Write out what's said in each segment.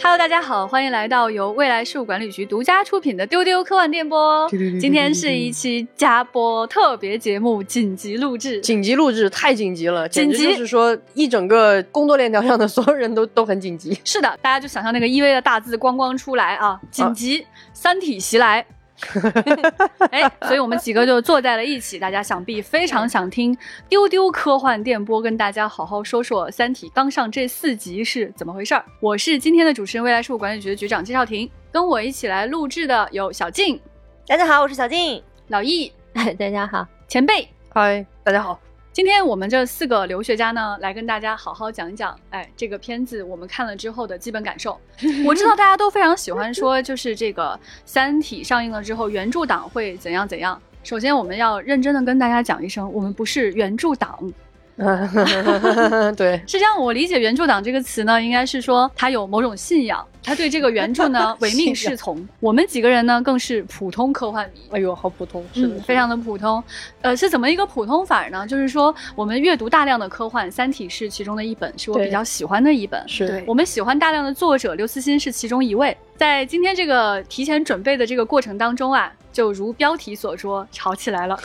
Hello，大家好，欢迎来到由未来事务管理局独家出品的丢丢科幻电波。今天是一期加播特别节目紧急录制，紧急录制太紧急了，紧急就是说一整个工作链条上的所有人都都很紧急。是的，大家就想象那个 EV 的大字咣咣出来啊，紧急三体袭来。哎，所以我们几个就坐在了一起，大家想必非常想听丢丢科幻电波跟大家好好说说《三体》刚上这四集是怎么回事儿。我是今天的主持人，未来事务管理局的局长季少廷，跟我一起来录制的有小静、大家好，我是小静。老易、大家好，前辈。嗨，大家好。今天我们这四个留学家呢，来跟大家好好讲一讲，哎，这个片子我们看了之后的基本感受。我知道大家都非常喜欢说，就是这个《三体》上映了之后，原著党会怎样怎样。首先，我们要认真的跟大家讲一声，我们不是原著党。对，是这样。我理解“原著党”这个词呢，应该是说他有某种信仰，他对这个原著呢唯命是从。我们几个人呢，更是普通科幻迷。哎呦，好普通，是的，非常的普通。呃，是怎么一个普通法呢？就是说，我们阅读大量的科幻，《三体》是其中的一本，是我比较喜欢的一本。是我们喜欢大量的作者，刘慈欣是其中一位。在今天这个提前准备的这个过程当中啊。就如标题所说，吵起来了，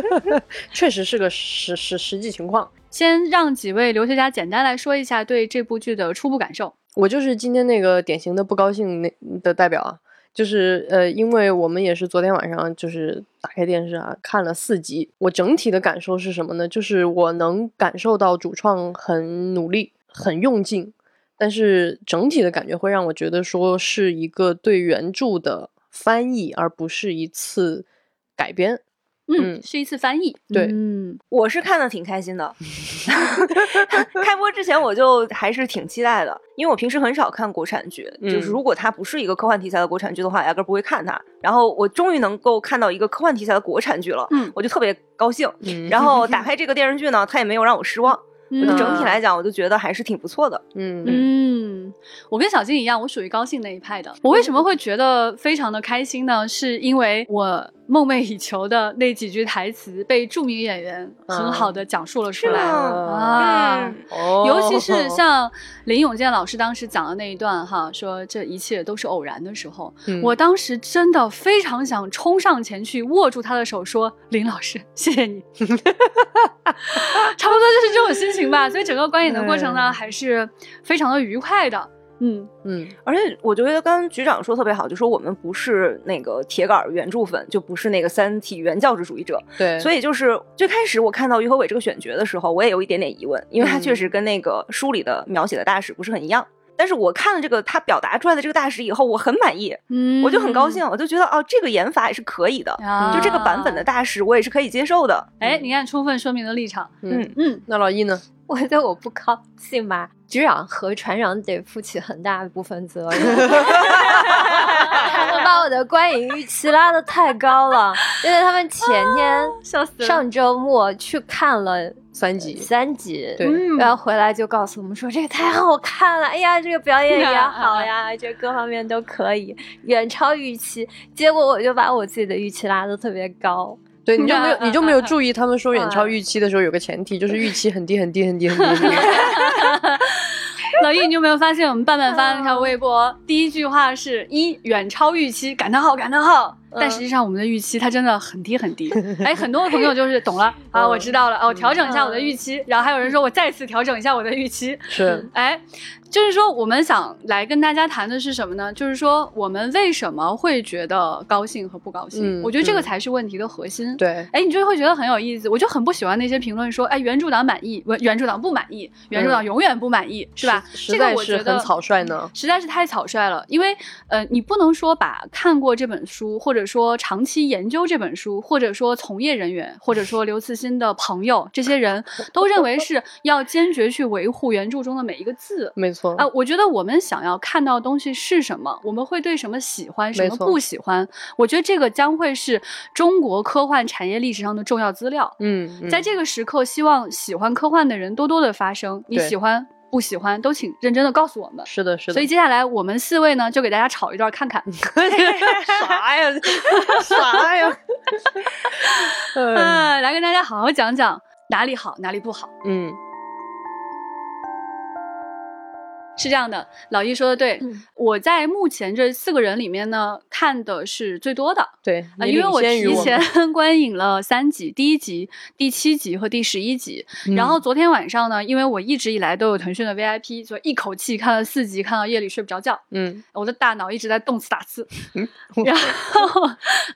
确实是个实实实际情况。先让几位留学家简单来说一下对这部剧的初步感受。我就是今天那个典型的不高兴那的代表啊，就是呃，因为我们也是昨天晚上就是打开电视啊看了四集，我整体的感受是什么呢？就是我能感受到主创很努力、很用劲，但是整体的感觉会让我觉得说是一个对原著的。翻译而不是一次改编，嗯，是一次翻译。对，嗯，我是看的挺开心的。开播之前我就还是挺期待的，因为我平时很少看国产剧，就是如果它不是一个科幻题材的国产剧的话，压根不会看它。然后我终于能够看到一个科幻题材的国产剧了，嗯，我就特别高兴。然后打 开这个电视剧呢，它也没有让我失望。我就整体来讲，我就觉得还是挺不错的。嗯嗯，我跟小金一样，我属于高兴那一派的。我为什么会觉得非常的开心呢？是因为我。梦寐以求的那几句台词被著名演员很好的讲述了出来。啊！尤其是像林永健老师当时讲的那一段哈，说这一切都是偶然的时候，我当时真的非常想冲上前去握住他的手，说林老师，谢谢你。差不多就是这种心情吧，所以整个观影的过程呢，还是非常的愉快的。嗯嗯，而且我觉得刚刚局长说特别好，就说我们不是那个铁杆原著粉，就不是那个三体原教旨主义者。对，所以就是最开始我看到于和伟这个选角的时候，我也有一点点疑问，因为他确实跟那个书里的描写的大使不是很一样。但是我看了这个他表达出来的这个大使以后，我很满意，嗯，我就很高兴，我就觉得哦，这个演法也是可以的，就这个版本的大使我也是可以接受的。哎，你看，充分说明了立场。嗯嗯，那老易呢？我觉得我不高兴吗？局长和船长得负起很大一部分责任，他们把我的观影预期拉的太高了，因为他们前天 上周末去看了三集，三集，对，然后回来就告诉我们说这个太好看了，哎呀，这个表演也 好呀，这各方面都可以，远超预期。结果我就把我自己的预期拉的特别高。对，你就没有，你就没有注意他们说远超预期的时候，有个前提就是预期很低很低很低很低。老易，你有没有发现我们伴伴发那条微博，第一句话是一远超预期，感叹号感叹号。但实际上我们的预期它真的很低很低。哎，很多朋友就是懂了 啊，我知道了哦，调整一下我的预期。然后还有人说我再次调整一下我的预期。是，哎。就是说，我们想来跟大家谈的是什么呢？就是说，我们为什么会觉得高兴和不高兴？我觉得这个才是问题的核心。对，哎，你就会觉得很有意思。我就很不喜欢那些评论说，哎，原著党满意，原原著党不满意，原著党永远不满意，是吧？这个我觉得很草率呢，实在是太草率了。因为，呃，你不能说把看过这本书，或者说长期研究这本书，或者说从业人员，或者说刘慈欣的朋友，这些人都认为是要坚决去维护原著中的每一个字。没错。啊，我觉得我们想要看到的东西是什么，我们会对什么喜欢，什么不喜欢。我觉得这个将会是中国科幻产业历史上的重要资料。嗯，在这个时刻，希望喜欢科幻的人多多的发声。你喜欢不喜欢，都请认真的告诉我们。是的，是的。所以接下来我们四位呢，就给大家炒一段看看。啥呀？啥呀？嗯，来跟大家好好讲讲哪里好，哪里不好。嗯。是这样的，老易说的对，嗯我在目前这四个人里面呢，看的是最多的。对，因为我提前 观影了三集，第一集、第七集和第十一集。然后昨天晚上呢，因为我一直以来都有腾讯的 VIP，所以一口气看了四集，看到夜里睡不着觉。嗯我的大脑一直在动次打次，嗯 然后，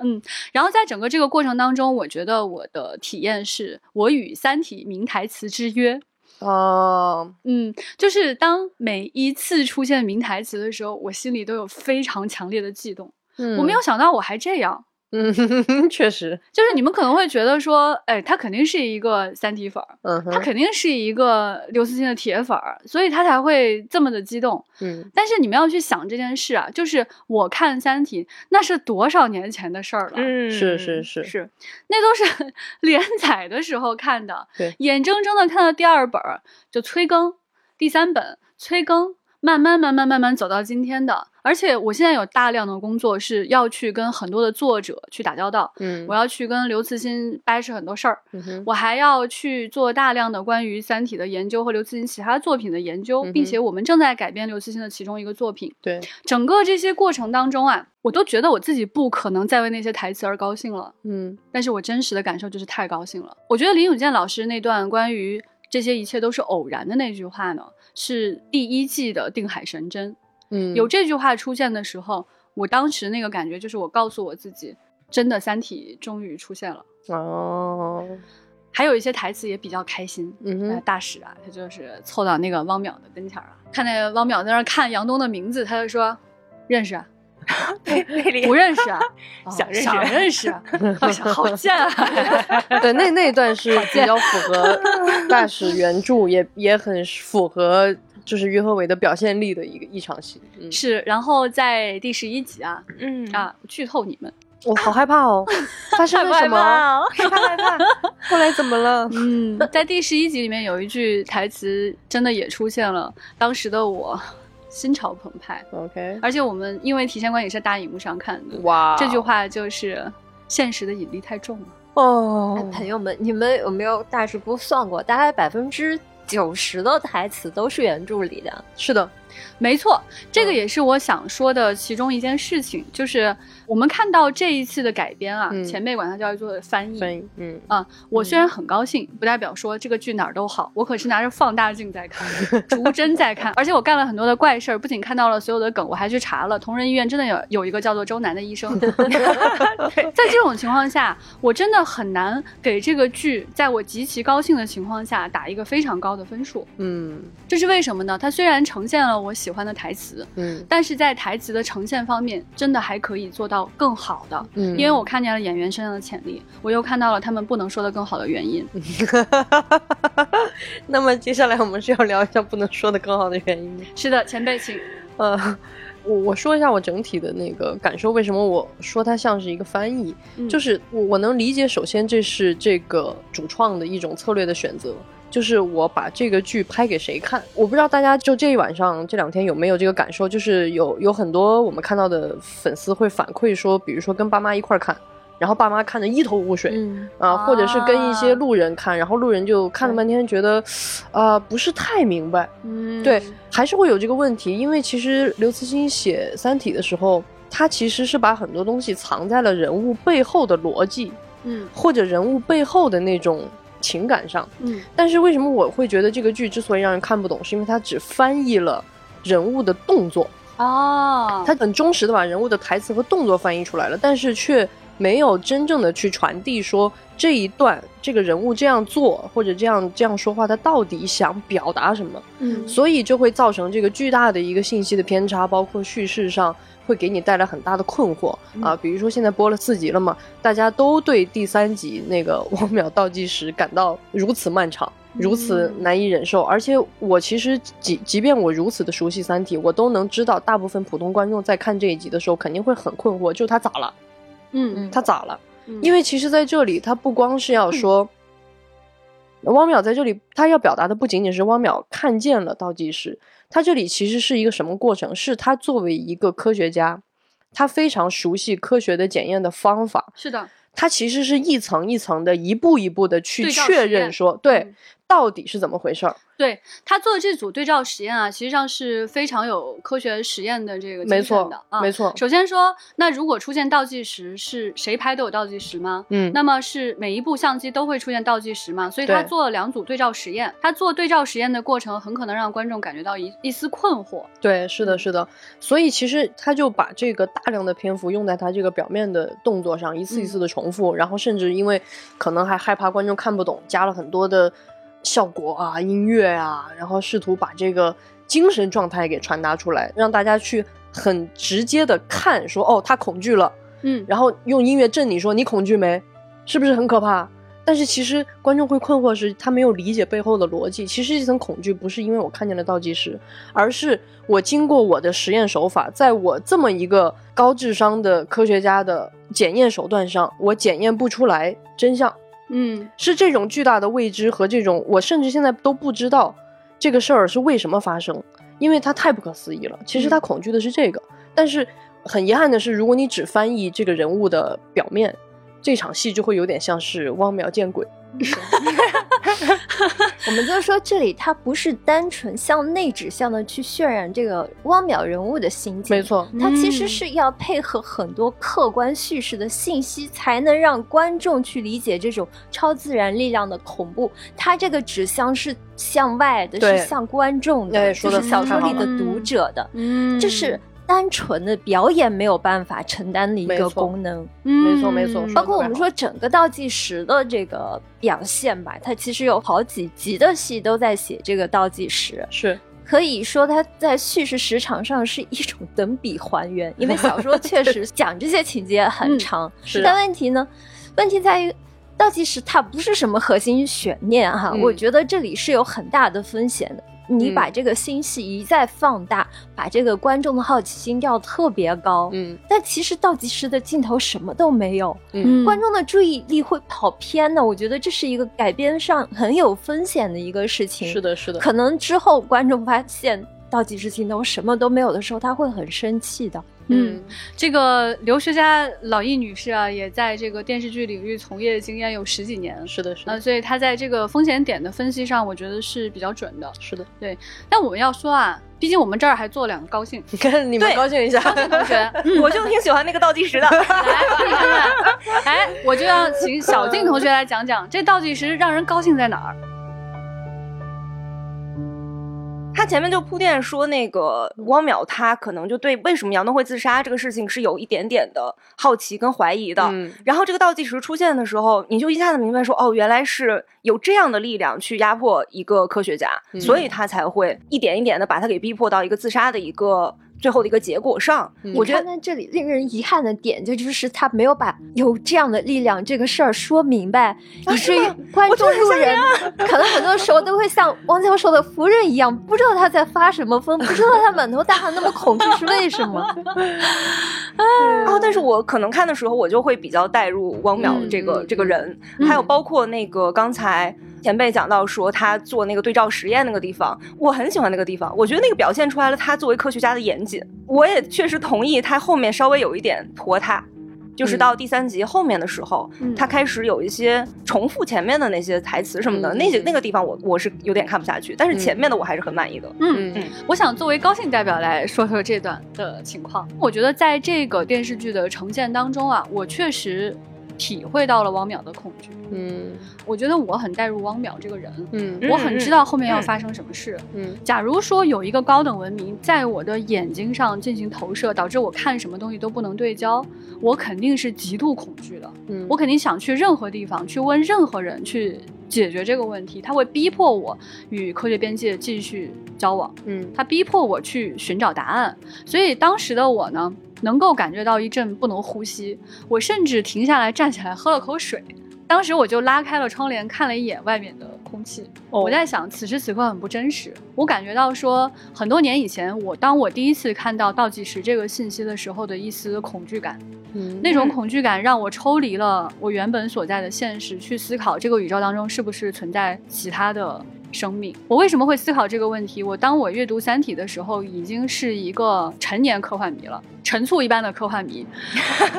嗯，然后在整个这个过程当中，我觉得我的体验是我与《三体》名台词之约。哦，嗯，就是当每一次出现名台词的时候，我心里都有非常强烈的悸动。嗯我没有想到我还这样，嗯，确实，就是你们可能会觉得说，哎，他肯定是一个三体粉儿，嗯，他肯定是一个刘慈欣的铁粉儿，所以他才会这么的激动。嗯。但是你们要去想这件事啊，就是我看《三体》那是多少年前的事儿了，嗯，是是是，是那都是 连载的时候看的，对。眼睁睁的看到第二本儿就催更，第三本催更，慢慢慢慢慢慢走到今天的。而且我现在有大量的工作是要去跟很多的作者去打交道，嗯，我要去跟刘慈欣掰扯很多事儿，嗯，我还要去做大量的关于《三体》的研究和刘慈欣其他作品的研究，嗯并且我们正在改编刘慈欣的其中一个作品。对，整个这些过程当中啊，我都觉得我自己不可能再为那些台词而高兴了。嗯但是我真实的感受就是太高兴了。我觉得林永健老师那段关于这些一切都是偶然的那句话呢，是第一季的定海神针。嗯，有这句话出现的时候，我当时那个感觉就是我告诉我自己，真的《三体》终于出现了。哦，还有一些台词也比较开心。呃嗯哼，大使啊，他就是凑到那个汪淼的跟前儿啊，看那个汪淼在那儿看杨东的名字，他就说认识啊，不认识啊，哦想认识想认识 好贱啊。对，那那一段是比较符合大使原著，也也很符合就是于和伟的表现力的一个一场戏。嗯，是，然后在第十一集啊嗯啊，剧透你们，我好害怕哦，发生了什么？害怕害怕，后来怎么了？嗯，在第十一集里面有一句台词真的也出现了，当时的我心潮澎湃，OK，而且我们因为提前观影是大荧幕上看的，哇，这句话就是现实的引力太重了。哦哎，，朋友们，你们有没有大致估算过，大概百分之九十的台词都是原著里的？是的，没错，这个嗯也是我想说的其中一件事情，就是我们看到这一次的改编啊，嗯前辈管它叫做翻译。翻译，嗯，啊，我虽然很高兴，不代表说这个剧哪儿都好，我可是拿着放大镜在看，逐帧在看，而且我干了很多的怪事儿，不仅看到了所有的梗，我还去查了，同仁医院真的有有一个叫做周南的医生。在这种情况下，我真的很难给这个剧，在我极其高兴的情况下打一个非常高的分数。嗯这是为什么呢？它虽然呈现了我喜欢的台词，嗯但是在台词的呈现方面，真的还可以做到更好的。嗯，因为我看见了演员身上的潜力，我又看到了他们不能说的更好的原因。那么接下来我们是要聊一下不能说的更好的原因。是的，前辈，请。呃，我我说一下我整体的那个感受，为什么我说它像是一个翻译，嗯就是我我能理解，首先这是这个主创的一种策略的选择。就是我把这个剧拍给谁看，我不知道大家就这一晚上这两天有没有这个感受，就是有有很多我们看到的粉丝会反馈说，比如说跟爸妈一块儿看，然后爸妈看得一头雾水，嗯，啊，或者是跟一些啊路人看，然后路人就看了半天，觉得，啊、不是太明白。嗯对，还是会有这个问题，因为其实刘慈欣写《三体》的时候，他其实是把很多东西藏在了人物背后的逻辑，嗯或者人物背后的那种情感上。嗯。但是为什么我会觉得这个剧之所以让人看不懂，是因为它只翻译了人物的动作，哦，他很忠实的把人物的台词和动作翻译出来了，但是却没有真正的去传递说这一段这个人物这样做或者这样这样说话，他到底想表达什么，嗯所以就会造成这个巨大的一个信息的偏差，包括叙事上。会给你带来很大的困惑啊，比如说现在播了四集了嘛，大家都对第三集那个 汪淼倒计时感到如此漫长，如此难以忍受。而且我其实即即便我如此的熟悉《三体》，我都能知道，大部分普通观众在看这一集的时候肯定会很困惑，就他咋了？嗯他咋了？嗯因为其实在这里，他不光是要说。汪淼在这里，他要表达的不仅仅是汪淼看见了倒计时，他这里其实是一个什么过程？是他作为一个科学家，他非常熟悉科学的检验的方法，是的，他其实是一层一层的、一步一步的去确认说，对嗯到底是怎么回事儿。对他做的这组对照实验啊，实际上是非常有科学实验的这个没错精神的啊。没错，首先说，那如果出现倒计时，是谁拍都有倒计时吗？嗯，那么是每一部相机都会出现倒计时吗？所以他做了两组对照实验。他做对照实验的过程，很可能让观众感觉到一一丝困惑。对，是的，是的。所以其实他就把这个大量的篇幅用在他这个表面的动作上，一次一次的重复，然后甚至因为可能还害怕观众看不懂，加了很多的效果啊、音乐啊，然后试图把这个精神状态给传达出来，让大家去很直接的看，说哦，他恐惧了，嗯，然后用音乐震你说你恐惧没？是不是很可怕？但是其实观众会困惑是，他没有理解背后的逻辑。其实这层恐惧不是因为我看见了倒计时，而是我经过我的实验手法，在我这么一个高智商的科学家的检验手段上，我检验不出来真相。嗯是这种巨大的未知和这种我甚至现在都不知道这个事儿是为什么发生，因为它太不可思议了。其实他恐惧的是这个，但是很遗憾的是，如果你只翻译这个人物的表面，这场戏就会有点像是汪淼见鬼。我们就说这里它不是单纯向内指向的去渲染这个汪淼人物的心境，没，错，它其实嗯是要配合很多客观叙事的信息，才能让观众去理解这种超自然力量的恐怖。它这个指向是向外的，是向观众的，就是小说里的读者的。嗯，这是单纯的表演没有办法承担的一个功能。没错没错嗯包括我们说整个倒计时的这个表现吧，它其实有好几集的戏都在写这个倒计时，是。可以说它在叙事时长上是一种等比还原，因为小说确实讲这些情节很长，是但问题呢，问题在于。倒计时它不是什么核心悬念哈，嗯。我觉得这里是有很大的风险的。你嗯把这个新戏一再放大，把这个观众的好奇心调特别高，嗯但其实倒计时的镜头什么都没有，嗯观众的注意力会跑偏的。我觉得这是一个改编上很有风险的一个事情。是，的是的，可能之后观众发现倒计时镜头什么都没有的时候，他会很生气的。嗯，这个留学家老易女士啊，也在这个电视剧领域从业经验有十几年，是的是呃，的所以她在这个风险点的分析上，我觉得是比较准的。是的，对但我们要说啊，毕竟我们这儿还做两个高兴。你看你们高兴一下，高兴同学，嗯。我就挺喜欢那个倒计时的。来可以看看，哎，我就要请小静同学来讲讲这倒计时让人高兴在哪儿。他前面就铺垫说，那个汪淼他可能就对为什么杨东会自杀这个事情是有一点点的好奇跟怀疑的。嗯然后这个倒计时出现的时候，你就一下子明白说，哦，原来是有这样的力量去压迫一个科学家，嗯所以他才会一点一点的把他给逼迫到一个自杀的一个最后的一个结果上。嗯我觉得这里令人遗憾的点，就就是他没有把有这样的力量这个事儿说明白，以至于 观众路人可能很多时候都会像汪教授的夫人一样，不知道他在发什么疯，不知道他满头大汗那么恐惧是为什么。啊，但是我可能看的时候，我就会比较带入汪淼嗯这个、嗯这个人，还有包括那个刚才前辈讲到说他做那个对照实验那个地方，我很喜欢那个地方，我觉得那个表现出来了他作为科学家的严谨。我也确实同意他后面稍微有一点拖沓。就是嗯到第三集后面的时候，嗯他开始有一些重复前面的那些台词什么的，嗯那些那个地方我我是有点看不下去，但是前面的我还是很满意的。嗯嗯我想作为高兴代表来说说这段的情况。我觉得在这个电视剧的呈现当中啊，我确实体会到了汪淼的恐惧。嗯我觉得我很带入汪淼这个人，嗯我很知道后面要发生什么事。嗯假如说有一个高等文明在我的眼睛上进行投射，导致我看什么东西都不能对焦，我肯定是极度恐惧的。嗯，我肯定想去任何地方去问任何人去解决这个问题，他会逼迫我与科学边界继续交往。嗯他逼迫我去寻找答案，所以当时的我呢，能够感觉到一阵不能呼吸，我甚至停下来站起来喝了口水。当时我就拉开了窗帘，看了一眼外面的空气。哦我在想，此时此刻很不真实。我感觉到说，很多年以前，我当我第一次看到倒计时这个信息的时候的一丝恐惧感，嗯那种恐惧感让我抽离了我原本所在的现实，去思考这个宇宙当中是不是存在其他的生命。我为什么会思考这个问题？我当我阅读《三体》的时候，已经是一个成年科幻迷了，陈醋一般的科幻迷。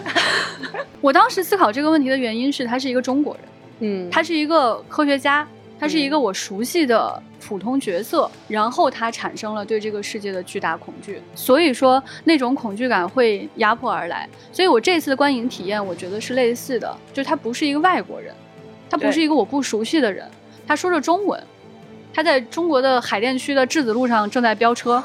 我当时思考这个问题的原因是，他是一个中国人，嗯他是一个科学家。他是一个我熟悉的普通角色，然后他产生了对这个世界的巨大恐惧，所以说那种恐惧感会压迫而来。所以我这次的观影体验，我觉得是类似的，就他不是一个外国人，他不是一个我不熟悉的人，他说着中文，他在中国的海淀区的质子路上正在飙车。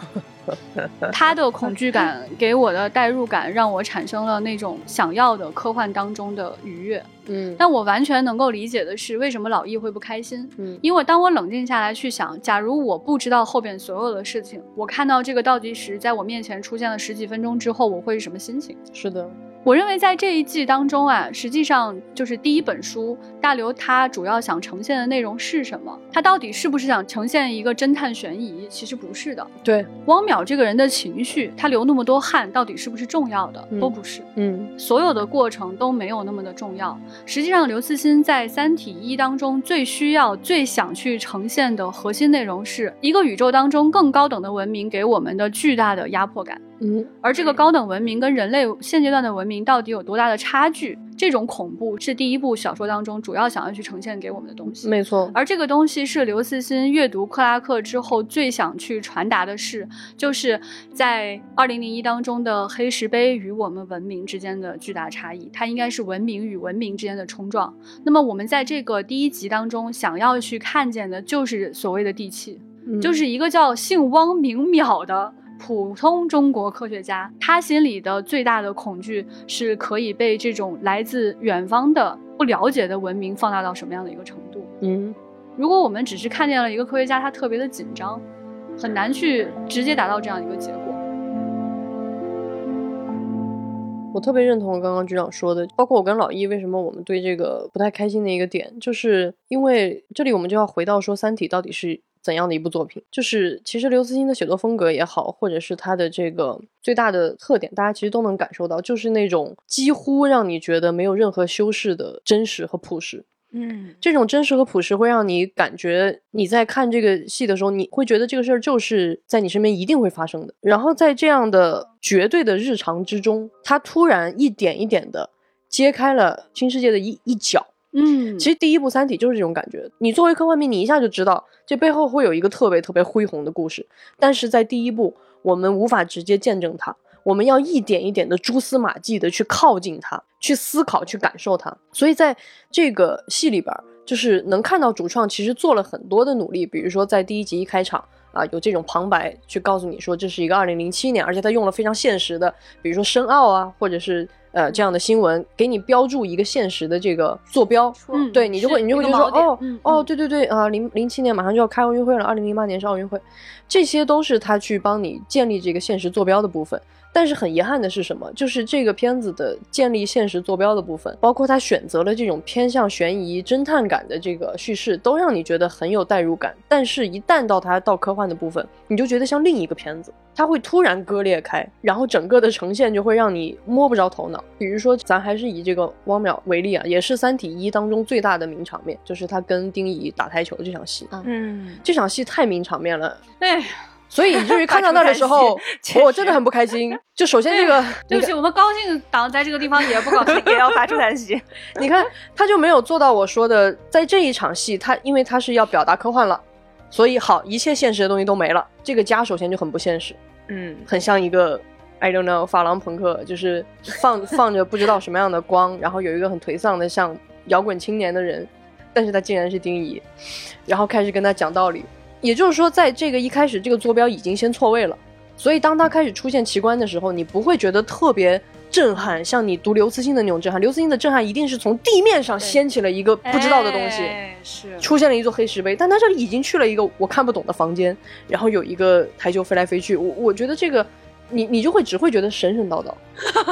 他的恐惧感给我的代入感，让我产生了那种想要的科幻当中的愉悦。嗯，但我完全能够理解的是，为什么老易会不开心？嗯，因为当我冷静下来去想，假如我不知道后边所有的事情，我看到这个倒计时在我面前出现了十几分钟之后，我会是什么心情？是的。我认为在这一季当中啊，实际上就是第一本书，大刘他主要想呈现的内容是什么？他到底是不是想呈现一个侦探悬疑？其实不是的。对，汪淼这个人的情绪，他流那么多汗，到底是不是重要的？嗯都不是。嗯所有的过程都没有那么的重要。实际上，刘慈欣在《三体一》当中最需要、最想去呈现的核心内容是一个宇宙当中更高等的文明给我们的巨大的压迫感。嗯而这个高等文明跟人类现阶段的文明到底有多大的差距？这种恐怖是第一部小说当中主要想要去呈现给我们的东西。没错。而这个东西是刘慈欣阅读克拉克之后最想去传达的事，就是在二零零一当中的黑石碑与我们文明之间的巨大差异，它应该是文明与文明之间的冲撞。那么我们在这个第一集当中想要去看见的就是所谓的地气，嗯就是一个叫姓汪名淼的。普通中国科学家，他心里的最大的恐惧是可以被这种来自远方的不了解的文明放大到什么样的一个程度？嗯如果我们只是看见了一个科学家，他特别的紧张，很难去直接达到这样一个结果。我特别认同刚刚局长说的，包括我跟老易为什么我们对这个不太开心的一个点，就是因为这里我们就要回到说《三体》到底是怎样的一部作品。就是其实刘慈欣的写作风格也好，或者是他的这个最大的特点，大家其实都能感受到，就是那种几乎让你觉得没有任何修饰的真实和朴实。嗯这种真实和朴实会让你感觉你在看这个戏的时候，你会觉得这个事儿就是在你身边一定会发生的。然后在这样的绝对的日常之中，他突然一点一点的揭开了新世界的一一角。嗯其实第一部《三体》就是这种感觉。你作为科幻迷，你一下就知道这背后会有一个特别特别恢宏的故事，但是在第一部我们无法直接见证它，我们要一点一点的蛛丝马迹的去靠近它，去思考，去感受它。所以在这个戏里边，就是能看到主创其实做了很多的努力，比如说在第一集一开场。啊，有这种旁白去告诉你说这是一个二零零七年，而且他用了非常现实的，比如说申奥啊，或者是呃这样的新闻，给你标注一个现实的这个坐标，嗯对你就会你就会觉得说哦哦，对对对啊，零零七年马上就要开奥运会了，二零零八年是奥运会，这些都是他去帮你建立这个现实坐标的部分。但是很遗憾的是什么？就是这个片子的建立现实坐标的部分，包括他选择了这种偏向悬疑、侦探感的这个叙事，都让你觉得很有代入感。但是，一旦到他到科幻的部分，你就觉得像另一个片子，它会突然割裂开，然后整个的呈现就会让你摸不着头脑。比如说，咱还是以这个汪淼为例啊，也是《三体一》当中最大的名场面，就是他跟丁仪打台球这场戏。嗯，这场戏太名场面了，哎，所以就是看到那的时候 我真的很不开心。就首先这个，对不起，我们高兴党在这个地方也不高兴。也要发出叹息。你看，他就没有做到我说的，在这一场戏，他因为他是要表达科幻了，所以好，一切现实的东西都没了。这个家首先就很不现实，嗯很像一个 I don't know 法郎朋克，就是放 放着不知道什么样的光，然后有一个很颓丧的像摇滚青年的人，但是他竟然是丁仪，然后开始跟他讲道理。也就是说，在这个一开始，这个坐标已经先错位了，所以当他开始出现奇观的时候，你不会觉得特别震撼，像你读刘慈欣的那种震撼。刘慈欣的震撼一定是从地面上掀起了一个不知道的东西。哎是出现了一座黑石碑，但他这里已经去了一个我看不懂的房间，然后有一个台球飞来飞去，我我觉得这个你你就会只会觉得神神叨叨，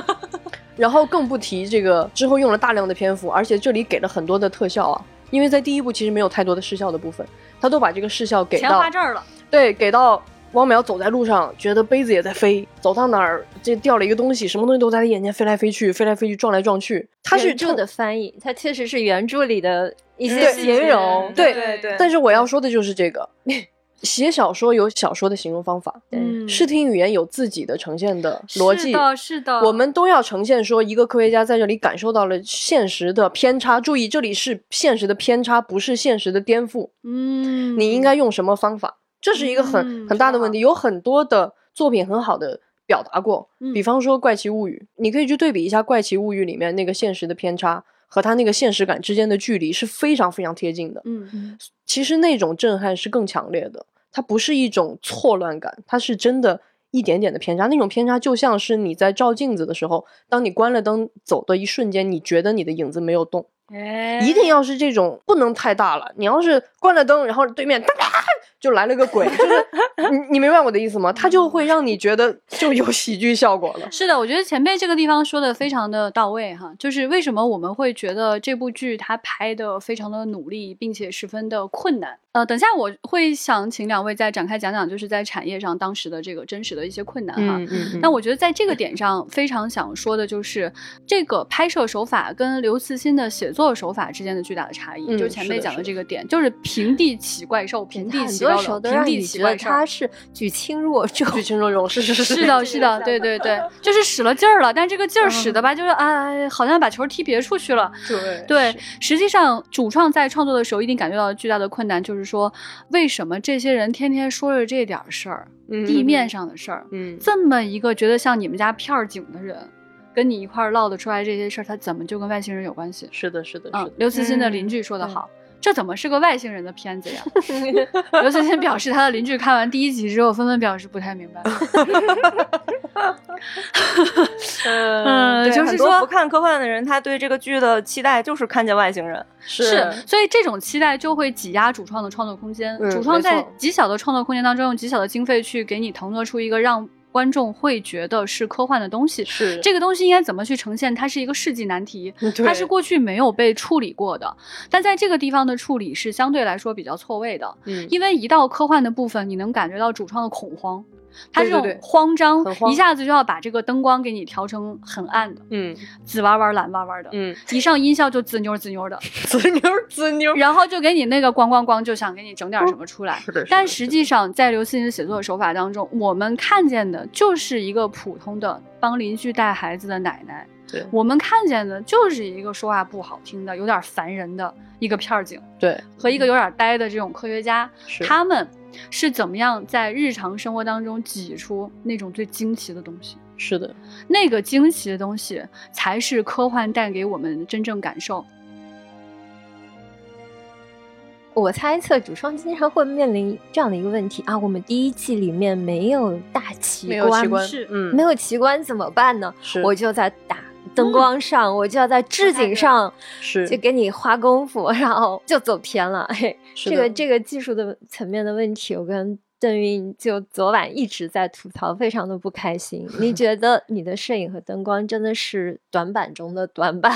然后更不提这个之后用了大量的篇幅，而且这里给了很多的特效啊，因为在第一部其实没有太多的视效的部分，他都把这个视效给钱到花这儿了。对给到汪淼走在路上，觉得杯子也在飞，走到哪儿这掉了一个东西，什么东西都在他眼前飞来飞去，飞来飞去，撞来撞去，他是原著的翻译，他确实是原著里的一些形容。对对对但是我要说的就是这个，写小说有小说的形容方法，嗯视听语言有自己的呈现的逻辑。是的，是的，我们都要呈现说，一个科学家在这里感受到了现实的偏差。注意，这里是现实的偏差，不是现实的颠覆。嗯，你应该用什么方法？这是一个很、嗯很大的问题。有很多的作品很好的表达过，嗯比方说《怪奇物语》，你可以去对比一下《怪奇物语》里面那个现实的偏差和它那个现实感之间的距离是非常非常贴近的。嗯其实那种震撼是更强烈的，它不是一种错乱感，它是真的一点点的偏差。那种偏差就像是你在照镜子的时候，当你关了灯走的一瞬间，你觉得你的影子没有动，哎，一定要是这种，不能太大了。你要是关了灯，然后对面哒哒就来了个鬼，就是 你你明白我的意思吗？他就会让你觉得就有喜剧效果了。是的，我觉得前辈这个地方说的非常的到位哈，就是为什么我们会觉得这部剧它拍的非常的努力，并且十分的困难。呃，等下我会想请两位再展开讲讲，就是在产业上当时的这个真实的一些困难哈。嗯嗯那我觉得在这个点上，非常想说的就是这个拍摄手法跟刘慈欣的写作手法之间的巨大的差异。嗯就是前辈讲的这个点，就是平地起怪兽，平地起高楼，时候都让平地你觉得起怪兽。他是举轻若重。举轻若重，是是是是的，是的，对对对，就是使了劲儿了，但这个劲儿使的吧，就是哎，好像把球踢别处去了。对对，实际上主创在创作的时候一定感觉到巨大的困难，就是说，为什么这些人天天说着这点事儿，地面上的事儿，嗯这么一个觉得像你们家片儿警的人，跟你一块儿唠得出来这些事儿，他怎么就跟外星人有关系？是的是的是嗯，，刘慈欣的嗯邻居说的好。这怎么是个外星人的片子呀？刘慈欣表示，他的邻居看完第一集之后，纷纷表示不太明白。嗯，对就是说不看科幻的人，他对这个剧的期待就是看见外星人。是，所以这种期待就会挤压主创的创作空间。嗯主创在极小的创作空间当中，用极小的经费去给你腾挪出一个让观众会觉得是科幻的东西。是。这个东西应该怎么去呈现？它是一个世纪难题，它是过去没有被处理过的。但在这个地方的处理是相对来说比较错位的，嗯。因为一到科幻的部分，你能感觉到主创的恐慌。他这种对。对对慌张，一下子就要把这个灯光给你调成很暗的，嗯。紫哇哇、蓝哇哇的，嗯，一上音效就滋妞滋妞的，滋妞滋妞，然后就给你那个咣咣咣，就想给你整点什么出来。是的，但实际上，在刘慈欣的写作手法当中，我们看见的就是一个普通的帮邻居带孩子的奶奶，对我们看见的就是一个说话不好听的、有点烦人的一个片儿警对和一个有点呆的这种科学家，他们是怎么样在日常生活当中挤出那种最惊奇的东西。是的，那个惊奇的东西，才是科幻带给我们真正感受。我猜测主创经常会面临这样的一个问题啊，我们第一季里面没有大奇没有奇观，嗯，没有奇观怎么办呢？是我就在打灯光上，我就要在置景上是就给你花功夫，然后就走偏了。嘿，这个这个技术的层面的问题，我跟邓云就昨晚一直在吐槽，非常的不开心。你 觉得你的摄影和灯光真的是短板中的短板，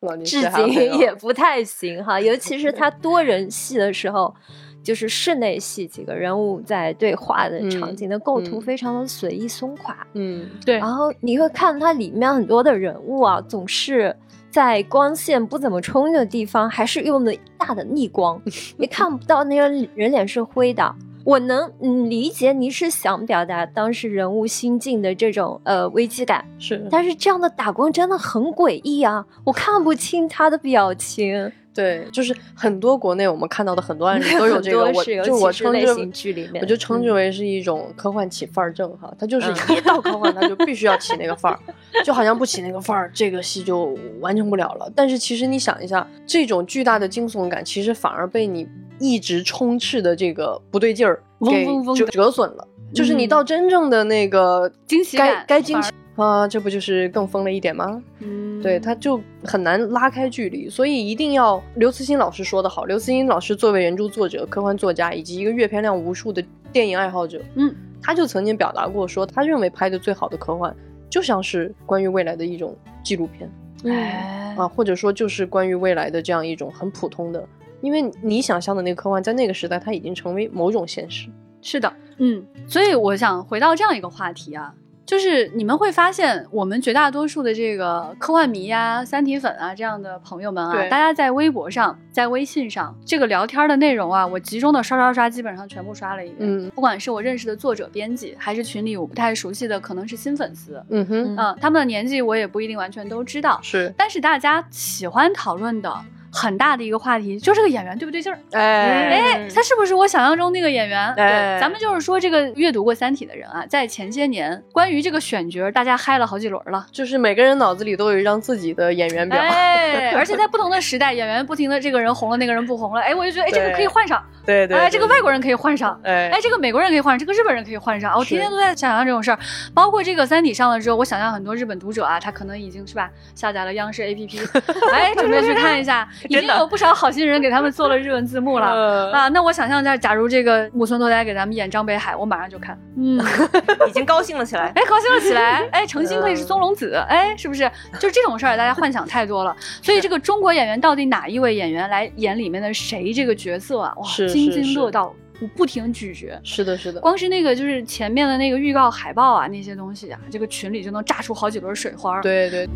哇你置这还景也 不太行哈，尤其是他多人戏的时候。就是室内戏几个人物在对话的场嗯景的构图嗯非常的随意松垮，嗯对然后你会看它里面很多的人物啊，总是在光线不怎么充裕的地方，还是用的大的逆光，你看不到那个人脸是灰的。我能嗯理解你是想表达当时人物心境的这种呃危机感，是，但是这样的打光真的很诡异啊，我看不清他的表情。对，就是很多国内我们看到的很多案例都有这个，我就我称之型剧里面我就称之嗯为是一种科幻起范儿症哈，它就是嗯一到科幻，它就必须要起那个范儿，就好像不起那个范儿，这个戏就完成不了了。但是其实你想一下，这种巨大的惊悚感，其实反而被你一直充斥的这个不对劲儿给折损了。就是你嗯到真正的那个惊喜该感该惊喜啊，这不就是更疯了一点吗？嗯，对，他就很难拉开距离，所以一定要刘慈欣老师说的好。刘慈欣老师作为原著作者、科幻作家以及一个阅片量无数的电影爱好者，嗯，他就曾经表达过说，他认为拍的最好的科幻就像是关于未来的一种纪录片哎啊，或者说就是关于未来的这样一种很普通的，因为你想象的那个科幻，在那个时代它已经成为某种现实。是的，嗯，所以我想回到这样一个话题啊，就是你们会发现，我们绝大多数的这个科幻迷呀、三体粉啊这样的朋友们啊，大家在微博上、在微信上这个聊天的内容啊，我集中的刷刷刷，基本上全部刷了一遍。嗯。不管是我认识的作者、编辑，还是群里我不太熟悉的，可能是新粉丝，嗯哼，嗯、他们的年纪我也不一定完全都知道，是，但是大家喜欢讨论的很大的一个话题，就这个演员对不对劲儿？哎，哎，他是不是我想象中那个演员？哎咱们就是说，这个阅读过《三体》的人啊，在前些年关于这个选角，大家嗨了好几轮了。就是每个人脑子里都有一张自己的演员表，哎，而且在不同的时代，演员不停的这个人红了，那个人不红了，哎，我就觉得，哎，这个可以换上，对对，哎，这个外国人可以换上，哎哎，这个美国人可以换上，这个日本人可以换上，啊我天天都在想象这种事儿。包括这个《三体》上了之后，我想象很多日本读者啊，他可能已经是吧下载了央视 APP，哎，准备去看一下，已经有不少好心人给他们做了日文字幕了。呃啊，那我想象一下，假如这个木村拓哉给咱们演张北海，我马上就看，嗯，已经高兴了起来。哎，高兴了起来，哎，诚心可以是松隆子，哎，是不是？就是这种事儿，大家幻想太多了。所以这个中国演员到底哪一位演员来演里面的谁这个角色啊？哇，是津津乐道，我不停咀嚼。是的，是的，光是那个就是前面的那个预告海报啊，那些东西啊，这个群里就能炸出好几轮水花。，对对，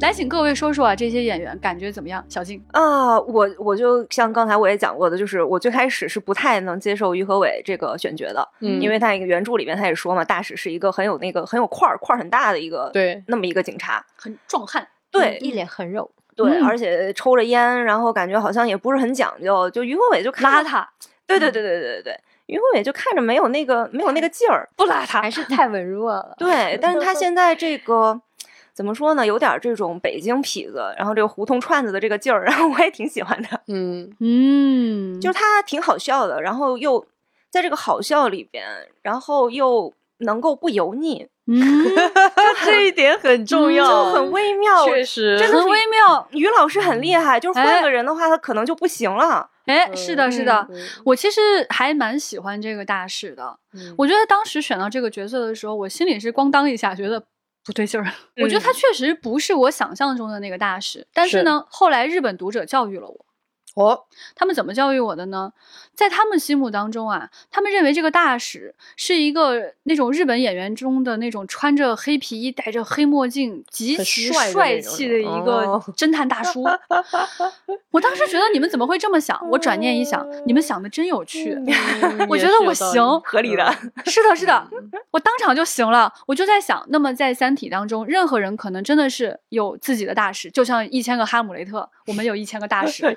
来请各位说说啊，这些演员感觉怎么样？小静，啊，我我就像刚才我也讲过的，就是我最开始是不太能接受于和伟这个选角的，嗯因为他一个原著里面他也说嘛，大使是一个很有那个很有块儿块儿很大的一个对那么一个警察，很壮汉，对一脸横肉，对，嗯而且抽着烟，然后感觉好像也不是很讲究，就于和伟就，邋遢，对对对对对对对，于和伟就看着没有那个没有那个劲儿，不邋遢还，是太文弱了。对，但是他现在这个。怎么说呢？有点这种北京痞子，然后这个胡同串子的这个劲儿，然后我也挺喜欢的。嗯，嗯，就是他挺好笑的，然后又在这个好笑里边，然后又能够不油腻，嗯，这一点很重要，就很微妙。确实，真的很微妙。于老师很厉害，就是换哎个人的话，他可能就不行了。哎，是的，是的，嗯我其实还蛮喜欢这个大使的。嗯我觉得当时选到这个角色的时候，我心里是咣当一下，觉得不对劲儿。我觉得他确实不是我想象中的那个大使，但是呢，后来日本读者教育了我。哦，他们怎么教育我的呢？在他们心目当中啊，他们认为这个大使是一个那种日本演员中的那种穿着黑皮衣、戴着黑墨镜、极其帅帅气的一个哦侦探大叔。我当时觉得你们怎么会这么想？我转念一想，你们想的真有趣。嗯我觉得我行合理的嗯是的，是的，我当场就行了。我就在想，那么在《三体》当中，任何人可能真的是有自己的大使，就像一千个哈姆雷特，我们有一千个大使。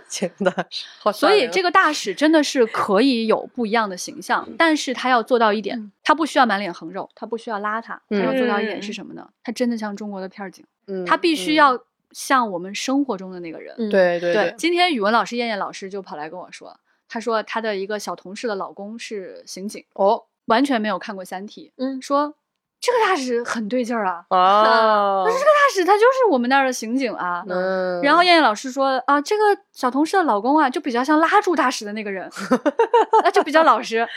所以这个个大使真的是可以有不一样的形象，但是他要做到一点，他不需要满脸横肉，他不需要邋遢，他要做到一点是什么呢？他真的像中国的片儿警，他必须要像我们生活中的那个人。嗯。对对对，今天语文老师燕燕老师就跑来跟我说，她说她的一个小同事的老公是刑警，哦。完全没有看过《三体》，嗯。说这个大使很对劲儿啊，哦可是这个大使他就是我们那儿的刑警啊。嗯，然后燕燕老师说啊，这个小同事的老公啊，就比较像拉住大使的那个人，那就比较老实，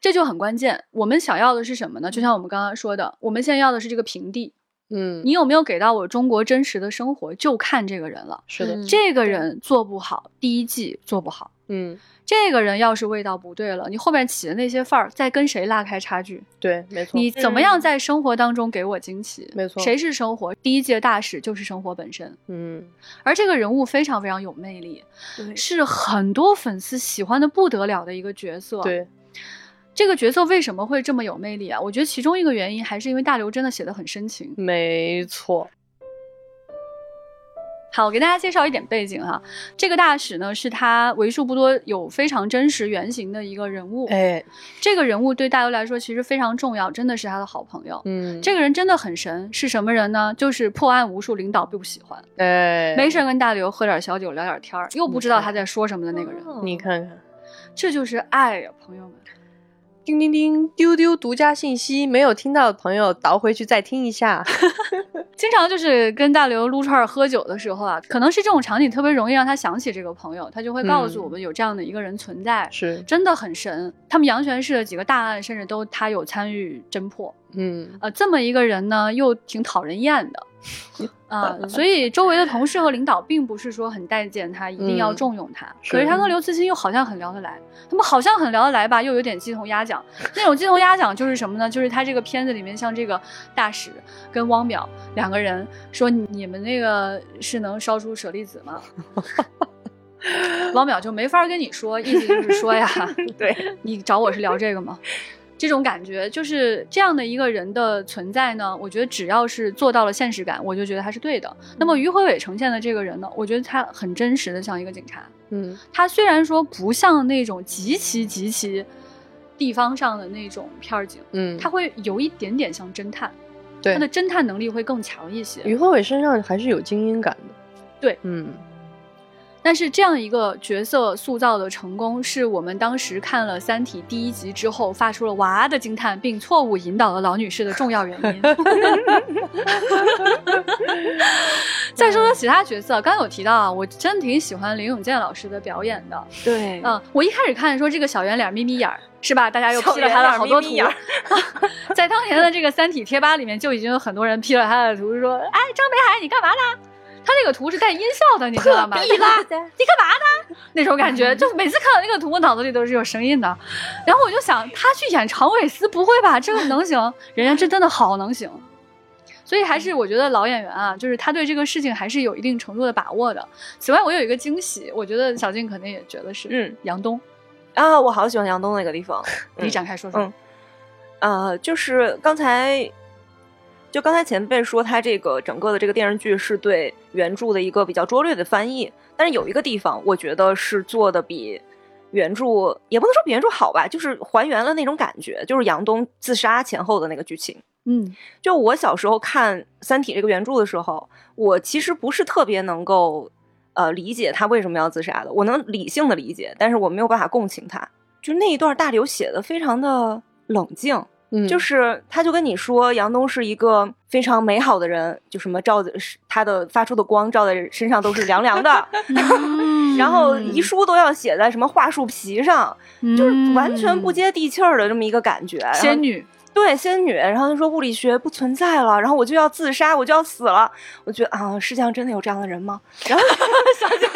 这就很关键。我们想要的是什么呢？就像我们刚刚说的，我们现在要的是这个平地。嗯，你有没有给到我中国真实的生活，就看这个人了。是的，嗯这个人做不好，第一季做不好。嗯，这个人要是味道不对了，你后面起的那些范儿，再跟谁拉开差距？对，没错，你怎么样嗯在生活当中给我惊喜？没错谁是生活？第一届大使就是生活本身，嗯而这个人物非常非常有魅力，是很多粉丝喜欢的不得了的一个角色。，对，这个角色为什么会这么有魅力啊？我觉得其中一个原因还是因为大刘真的写的很深情。没错，好，我给大家介绍一点背景哈。这个大使呢，是他为数不多有非常真实原型的一个人物。哎，这个人物对大刘来说其实非常重要，真的是他的好朋友。嗯，这个人真的很神，是什么人呢？就是破案无数，领导并不喜欢，哎，没事跟大刘喝点小酒聊点天儿，又不知道他在说什么的那个人。哦你看看，这就是爱呀，朋友们。叮叮叮，丢丢独家信息，没有听到的朋友倒回去再听一下。经常就是跟大刘撸串喝酒的时候啊，可能是这种场景特别容易让他想起这个朋友，他就会告诉我们有这样的一个人存在，是，真的很神。他们阳泉市的几个大案，甚至都他有参与侦破。嗯呃，这么一个人呢，又挺讨人厌的。啊、所以周围的同事和领导并不是说很待见他，一定要嗯重用他。是可是他跟刘慈欣又好像很聊得来，他们好像很聊得来吧，又有点鸡同鸭讲。那种鸡同鸭讲就是什么呢？就是他这个片子里面，像这个大使跟汪淼两个人说：“你们那个是能烧出舍利子吗？” 汪淼就没法跟你说，意思就是说呀，对，你找我是聊这个吗？这种感觉就是这样的一个人的存在呢，我觉得只要是做到了现实感，我就觉得他是对的。那么于和伟呈现的这个人呢，我觉得他很真实的像一个警察。嗯他虽然说不像那种极其极其地方上的那种片儿警，嗯，他会有一点点像侦探，对他的侦探能力会更强一些。于和伟身上还是有精英感的。对，嗯但是这样一个角色塑造的成功，是我们当时看了《三体》第一集之后发出了“哇”的惊叹，并错误引导了老女士的重要原因。再说说其他角色，刚刚有提到啊，我真挺喜欢林永健老师的表演的。对嗯，我一开始看说这个小圆脸眯眯眼儿是吧？大家又 P 了他的好多图 在当年的这个《三体》贴吧里面就已经有很多人 P 了他的图，说：“哎，张北海，你干嘛呢？”他那个图是带音效的，你知道吗？必啦，你干嘛呢？那种感觉，就每次看到那个图，我脑子里都是有声音的。然后我就想，他去演长尾思，不会吧？这个能行？人家这真的好能行。所以还是我觉得老演员啊，就是他对这个事情还是有一定程度的把握的。此外，我有一个惊喜，我觉得小静肯定也觉得是，嗯杨东，啊，我好喜欢杨东那个地方。你展开说说。嗯呃，就是刚才，就刚才前辈说他这个整个的这个电视剧是对原著的一个比较拙劣的翻译，但是有一个地方我觉得是做的比原著也不能说比原著好吧，就是还原了那种感觉，就是杨东自杀前后的那个剧情。嗯就我小时候看《三体》这个原著的时候，我其实不是特别能够呃理解他为什么要自杀的。我能理性的理解，但是我没有办法共情他。就那一段大刘写的非常的冷静，嗯，就是他就跟你说杨东是一个非常美好的人，就什么照的他的发出的光照在身上都是凉凉的，嗯 然后遗书都要写在什么桦树皮上，就是完全不接地气儿的这么一个感觉。仙女。对仙女，然后他说物理学不存在了，然后我就要自杀，我就要死了。我觉得啊，世界上真的有这样的人吗？然后 小姐，但是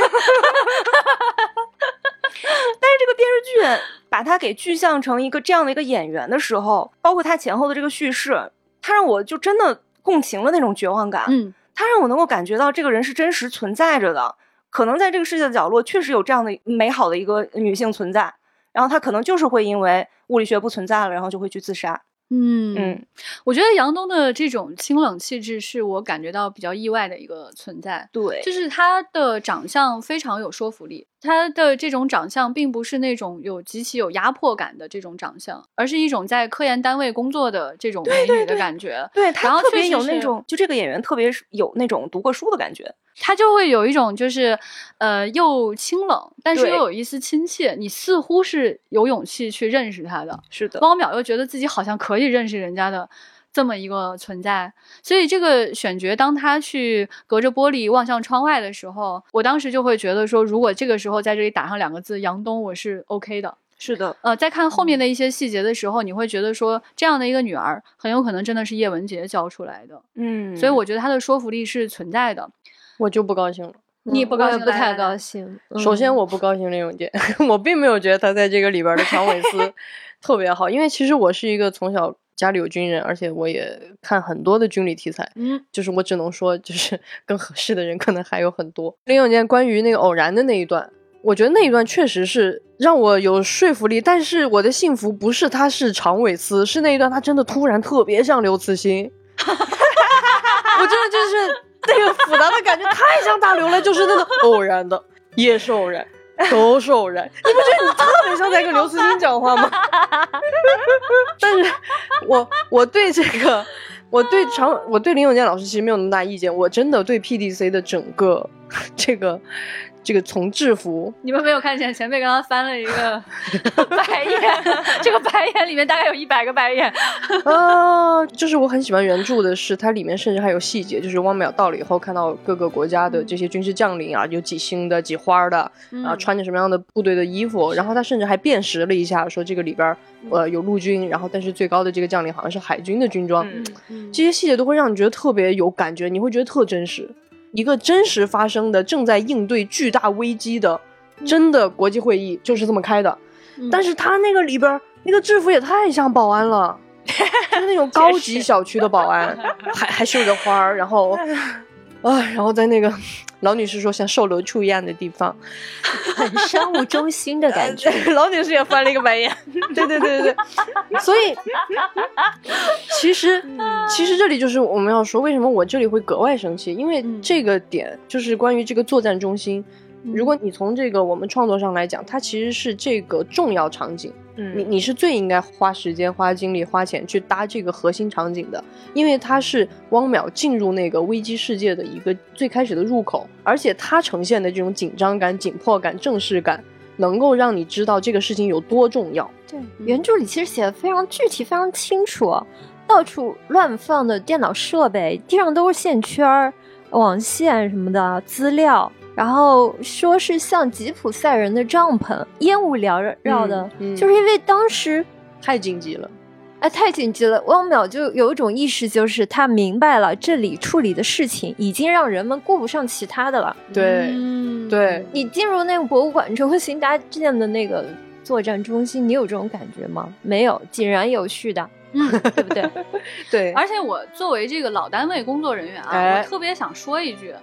这个电视剧把他给具象成一个这样的一个演员的时候，包括他前后的这个叙事，他让我就真的共情了那种绝望感。嗯他让我能够感觉到这个人是真实存在着的，可能在这个世界的角落确实有这样的美好的一个女性存在，然后他可能就是会因为物理学不存在了，然后就会去自杀。嗯嗯，我觉得杨东的这种清冷气质是我感觉到比较意外的一个存在。对，就是他的长相非常有说服力，他的这种长相并不是那种有极其有压迫感的这种长相，而是一种在科研单位工作的这种美女的感觉。对然后他特别有那种，就这个演员特别是有那种读过书的感觉。他就会有一种就是，呃，又清冷，但是又有一丝亲切。你似乎是有勇气去认识他的，是的，汪淼又觉得自己好像可以认识人家的这么一个存在，所以这个选角当他去隔着玻璃望向窗外的时候，我当时就会觉得说，如果这个时候在这里打上两个字“杨东”，我是 OK 的。是的，呃，在看后面的一些细节的时候，你会觉得说，这样的一个女儿很有可能真的是叶文洁教出来的，嗯，所以我觉得她的说服力是存在的。我就不高兴了。你不高兴不太高兴。首先，嗯我不高兴林永健，我并没有觉得他在这个里边的常伟思特别好，因为其实我是一个从小家里有军人，而且我也看很多的军旅题材，嗯就是我只能说，就是 更合适的人可能还有很多。林永健关于那个偶然的那一段，我觉得那一段确实是让我有说服力，但是我的幸福不是他是长尾思，是那一段他真的突然特别像刘慈欣，我真的就是那个复杂的感觉太像大刘了，就是那种偶然的，也是偶然。都是偶然，你不觉得你特别像在跟刘慈欣讲话吗？但是我我对这个，我对常我对林永健老师其实没有那么大意见，我真的对 PDC 的整个这个这个从制服。你们没有看见前辈刚刚翻了一个 白眼，这个白眼里面大概有一百个白眼。啊，就是我很喜欢原著的是，它里面甚至还有细节，就是汪淼到了以后，看到各个国家的这些军事将领啊，有几星的、几花的，啊，穿着什么样的部队的衣服，然后他甚至还辨识了一下，说这个里边呃有陆军，然后但是最高的这个将领好像是海军的军装，这些细节都会让你觉得特别有感觉，你会觉得特真实，一个真实发生的正在应对巨大危机的真的国际会议就是这么开的，但是他那个里边那个制服也太像保安了。就是那种高级小区的保安，还还绣着花儿，然后啊，然后在那个老女士说像售楼处一样的地方，很商务中心的感觉。老女士也翻了一个白眼。对对对对对，所以其实其实这里就是我们要说，为什么我这里会格外生气，因为这个点就是关于这个作战中心。如果你从这个我们创作上来讲，它其实是这个重要场景。嗯你你是最应该花时间、花精力、花钱去搭这个核心场景的，因为它是汪淼进入那个危机世界的一个最开始的入口，而且它呈现的这种紧张感、紧迫感、正式感，能够让你知道这个事情有多重要。对，原著里其实写的非常具体、非常清楚，到处乱放的电脑设备，地上都是线圈、网线什么的资料。然后说是像吉普赛人的帐篷，烟雾缭绕的，就是因为当时太紧急了，哎，太紧急了。汪淼就有一种意识，就是他明白了这里处理的事情已经让人们顾不上其他的了。对，嗯对你进入那个博物馆中心搭建的那个作战中心，你有这种感觉吗？没有，井然有序的，嗯，对不对？对。而且我作为这个老单位工作人员啊，我特别想说一句。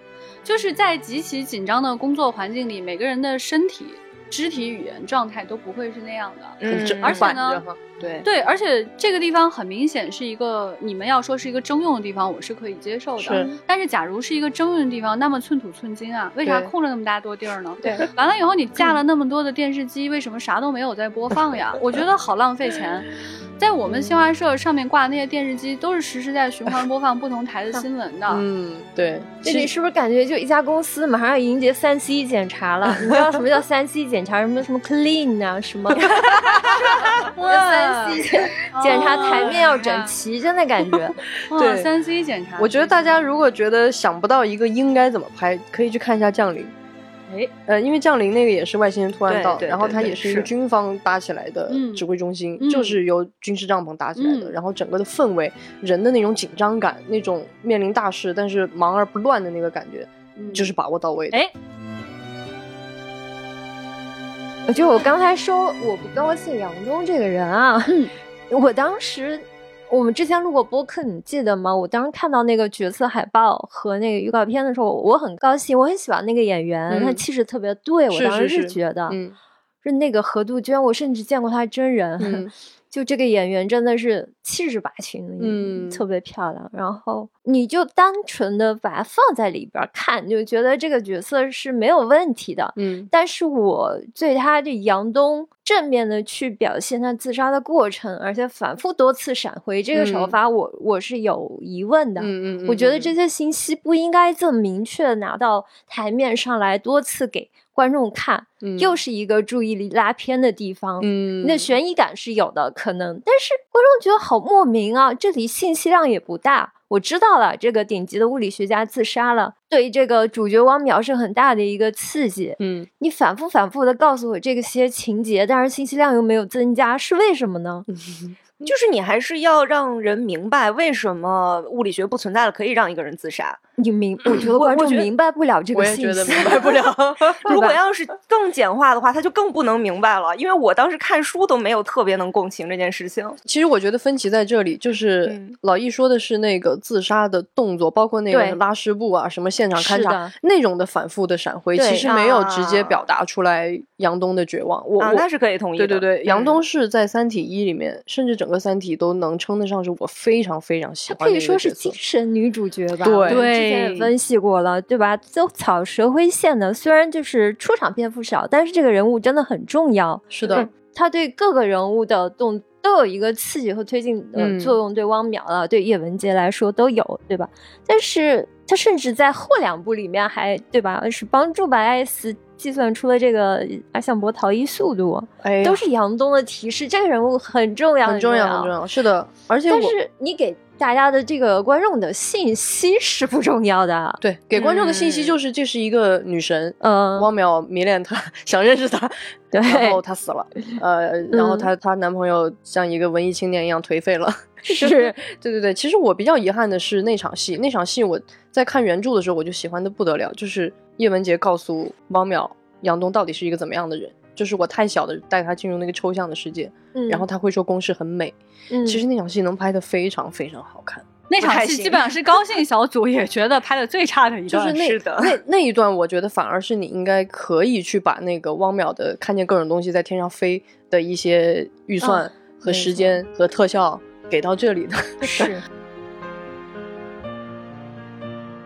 就是在极其紧张的工作环境里，每个人的身体、肢体语言状态都不会是那样的。嗯，而且呢，对对，而且这个地方很明显是一个你们要说是一个征用的地方，我是可以接受的。是，但是假如是一个征用的地方，那么寸土寸金啊，为啥空了那么大多地儿呢？对，完了以后你架了那么多的电视机，为什么啥都没有在播放呀？我觉得好浪费钱。在我们新华社上面挂的那些电视机，都是实时在循环播放不同台的新闻的。嗯，对。这里是不是感觉就一家公司马上要迎接三 C 检查了？你知道什么叫三 C 检查？什么什么 clean 啊？什么？三 C 检检查台面要整齐，真的感觉。对，三 C 检查。我觉得大家如果觉得想不到一个应该怎么拍，可以去看一下《降临》。哎，呃，因为降临那个也是外星人突然到，然后它也是一个军方搭起来的指挥中心，就是由军事帐篷搭起来的，然后整个的氛围，人的那种紧张感，那种面临大事但是忙而不乱的那个感觉，就是把握到位。哎，我就我刚才说我不高兴杨东这个人啊，我当时。我们之前录过播客，你记得吗？我当时看到那个角色海报和那个预告片的时候，我很高兴，我很喜欢那个演员，他气质特别对，我当时是觉得，是那个何杜鹃，我甚至见过她真人。就这个演员真的是气质拔群，嗯，特别漂亮。然后你就单纯的把它放在里边看，就觉得这个角色是没有问题的，嗯。但是我对他这杨东正面的去表现他自杀的过程，而且反复多次闪回这个手法，我我是有疑问的。嗯嗯，我觉得这些信息不应该这么明确的拿到台面上来，多次给。观众看，又是一个注意力拉偏的地方。嗯，那悬疑感是有的，可能，但是观众觉得好莫名啊。这里信息量也不大。我知道了，这个顶级的物理学家自杀了，对这个主角汪淼是很大的一个刺激。嗯，你反复反复的告诉我这个些情节，但是信息量又没有增加，是为什么呢？就是你还是要让人明白为什么物理学不存在了，可以让一个人自杀。你明，我觉得观众明白不了这个信息，我也觉得明白不了。如果要是更简化的话，他就更不能明白了。因为我当时看书都没有特别能共情这件事情。其实我觉得分歧在这里，就是老易说的是那个自杀的动作，包括那个拉尸布啊，什么现场勘察内容的反复的闪回，其实没有直接表达出来杨东的绝望。我那是可以同意的。对对对，杨东是在《三体一》里面，甚至整个《三体》都能称得上是我非常非常喜欢的可以说是精神女主角吧。对，之前也分析过。了，对吧？走草蛇灰线的，虽然就是出场篇幅少，但是这个人物真的很重要。是的，他对各个人物的动都有一个刺激和推进的作用，对汪淼啊，对叶文洁来说都有，对吧？但是他甚至在后两部里面还，对吧？是帮助白爱斯计算出了这个阿向伯逃逸速度，哎，都是杨东的提示。这个人物很重要，很重要，很重要。是的，而且我但是你给大家的这个观众的信息是不重要的。对给观众的信息嗯就是这是一个女神，嗯，汪淼迷恋她，想认识她，对然后她死了，呃，然后嗯她她男朋友像一个文艺青年一样颓废了。是对对对，其实我比较遗憾的是那场戏，那场戏我在看原著的时候我就喜欢的不得了，就是叶文洁告诉汪淼杨东到底是一个怎么样的人，就是我太小的带他进入那个抽象的世界，嗯然后他会说公式很美，嗯其实那场戏能拍的非常非常好看。那场戏基本上是高兴小组也觉得拍的最差的一段，就是那是的那 那一段，我觉得反而是你应该可以去把那个汪淼的看见各种东西在天上飞的一些预算和时间和特效给到这里的。是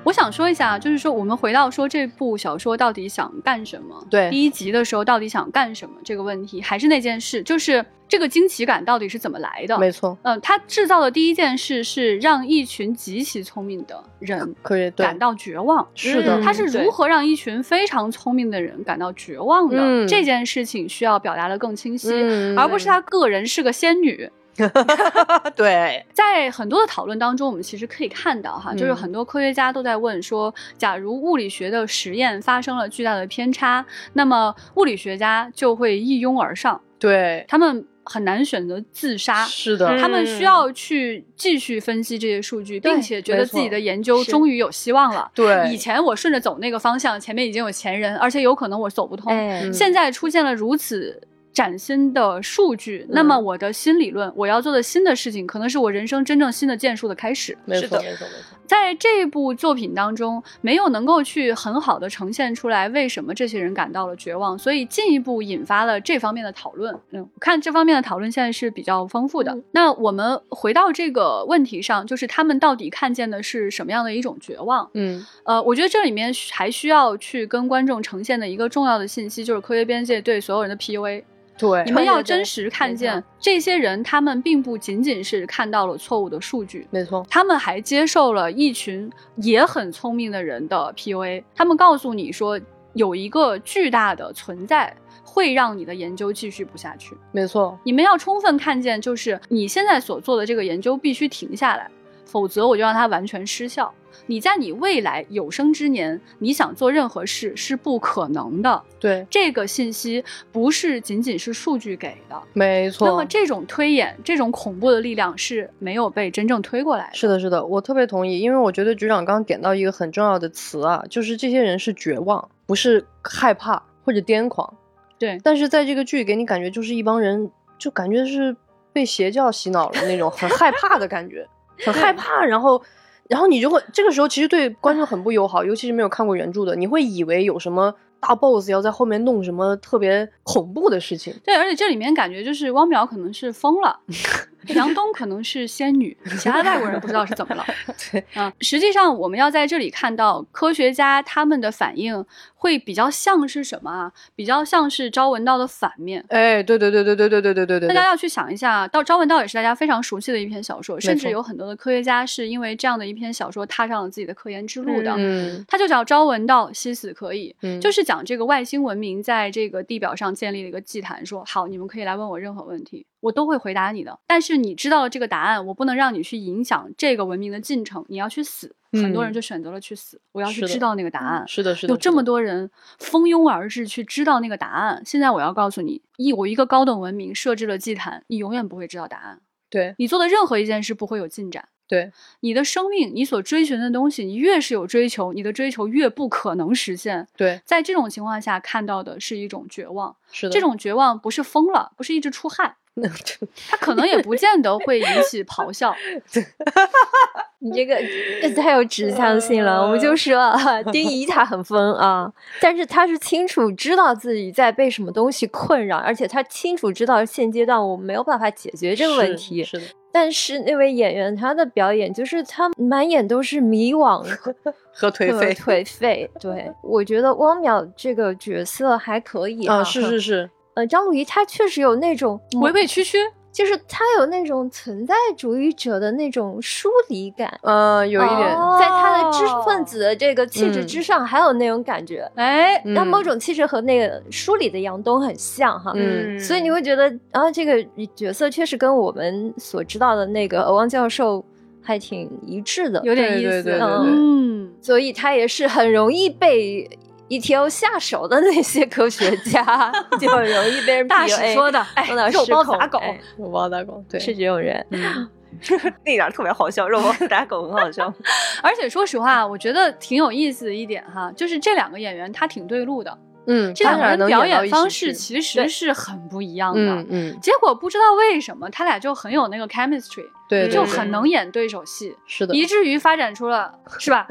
我想说一下，就是说我们回到说这部小说到底想干什么？对第一集的时候到底想干什么这个问题，还是那件事，就是这个惊奇感到底是怎么来的？没错，嗯，他制造的第一件事是让一群极其聪明的人可以感到绝望。是的嗯他是如何让一群非常聪明的人感到绝望的？嗯这件事情需要表达的更清晰，嗯而不是他个人是个仙女。对，在很多的讨论当中，我们其实可以看到哈，嗯。就是很多科学家都在问说，假如物理学的实验发生了巨大的偏差，那么物理学家就会一拥而上，对，他们很难选择自杀。是的，嗯。他们需要去继续分析这些数据，对并且觉得自己的研究终于有希望了。对。以前我顺着走那个方向，前面已经有前人，而且有可能我走不通。现在出现了如此崭新的数据，那么我的新理论，我要做的新的事情，可能是我人生真正新的建树的开始。没错，没错，没错。在这部作品当中，没有能够去很好的呈现出来为什么这些人感到了绝望，所以进一步引发了这方面的讨论。嗯，我看这方面的讨论现在是比较丰富的。嗯那我们回到这个问题上，就是他们到底看见的是什么样的一种绝望？嗯，呃，我觉得这里面还需要去跟观众呈现的一个重要的信息，就是科学边界对所有人的 PUA。对你们要真实看见这些人，他们并不仅仅是看到了错误的数据，没错，他们还接受了一群也很聪明的人的 PUA。他们告诉你说，有一个巨大的存在会让你的研究继续不下去。没错，你们要充分看见，就是你现在所做的这个研究必须停下来，否则我就让它完全失效。你在你未来有生之年，你想做任何事是不可能的。对，这个信息不是仅仅是数据给的。没错。那么这种推演、这种恐怖的力量是没有被真正推过来的。是的，是的，我特别同意，因为我觉得局长刚刚点到一个很重要的词啊，就是这些人是绝望，不是害怕或者癫狂。对，但是在这个剧给你感觉就是一帮人，就感觉是被邪教洗脑了那种，很害怕的感觉，很害怕，然后。然后你就会这个时候其实对观众很不友好，尤其是没有看过原著的，你会以为有什么大 boss 要在后面弄什么特别恐怖的事情。对，而且这里面感觉就是汪淼可能是疯了，杨东可能是仙女，其他外国人不知道是怎么了。对啊，实际上我们要在这里看到科学家他们的反应会比较像是什么啊？比较像是朝闻道的反面。哎，对对对对对对对对对对对，大家要去想一下，到朝闻道也是大家非常熟悉的一篇小说，甚至有很多的科学家是因为这样的一篇小说踏上了自己的科研之路的。嗯它就叫朝闻道，夕死可以，嗯就是讲这个外星文明在这个地表上建立了一个祭坛，说好，你们可以来问我任何问题，我都会回答你的。但是你知道了这个答案，我不能让你去影响这个文明的进程，你要去死。很多人嗯就选择了去死，我要去知道那个答案。是的，是的，有这么，多人蜂拥而至去知道那个答案。现在我要告诉你，一我一个高等文明设置了祭坛，你永远不会知道答案。对你做的任何一件事不会有进展。对你的生命，你所追寻的东西，你越是有追求，你的追求越不可能实现。对，在这种情况下，看到的是一种绝望。是的，这种绝望不是疯了，不是一直出汗，它可能也不见得会引起咆哮。你这个这太有指向性了，我们就说啊丁仪他很疯啊，但是他是清楚知道自己在被什么东西困扰，而且他清楚知道现阶段我们没有办法解决这个问题。是的，但是那位演员他的表演就是他满眼都是迷惘和 和颓废颓废。对，我觉得汪淼这个角色还可以啊，是是是，呃，张鲁一他确实有那种委委屈屈，就是他有那种存在主义者的那种疏离感，呃，有一点，哦在他的知识分子的这个气质嗯之上，还有那种感觉。哎，他嗯某种气质和那个书里的杨东很像哈，嗯所以你会觉得，啊，这个角色确实跟我们所知道的那个欧汪教授还挺一致的，有点意思，嗯，所以他也是很容易被 ETO 下手的那些科学家，就很容易被人大使 PUA 说的，哎，肉包打狗哎我包打狗，对，是这种人。嗯 那点儿特别好笑，肉包子打狗很好笑。而且说实话，我觉得挺有意思的一点哈，就是这两个演员他挺对路的，嗯，这两个人表演方式其实是很不一样的。嗯嗯，结果不知道为什么他俩就很有那个 chemistry，对，嗯就很能演对手戏，是的，以至于发展出了 是吧？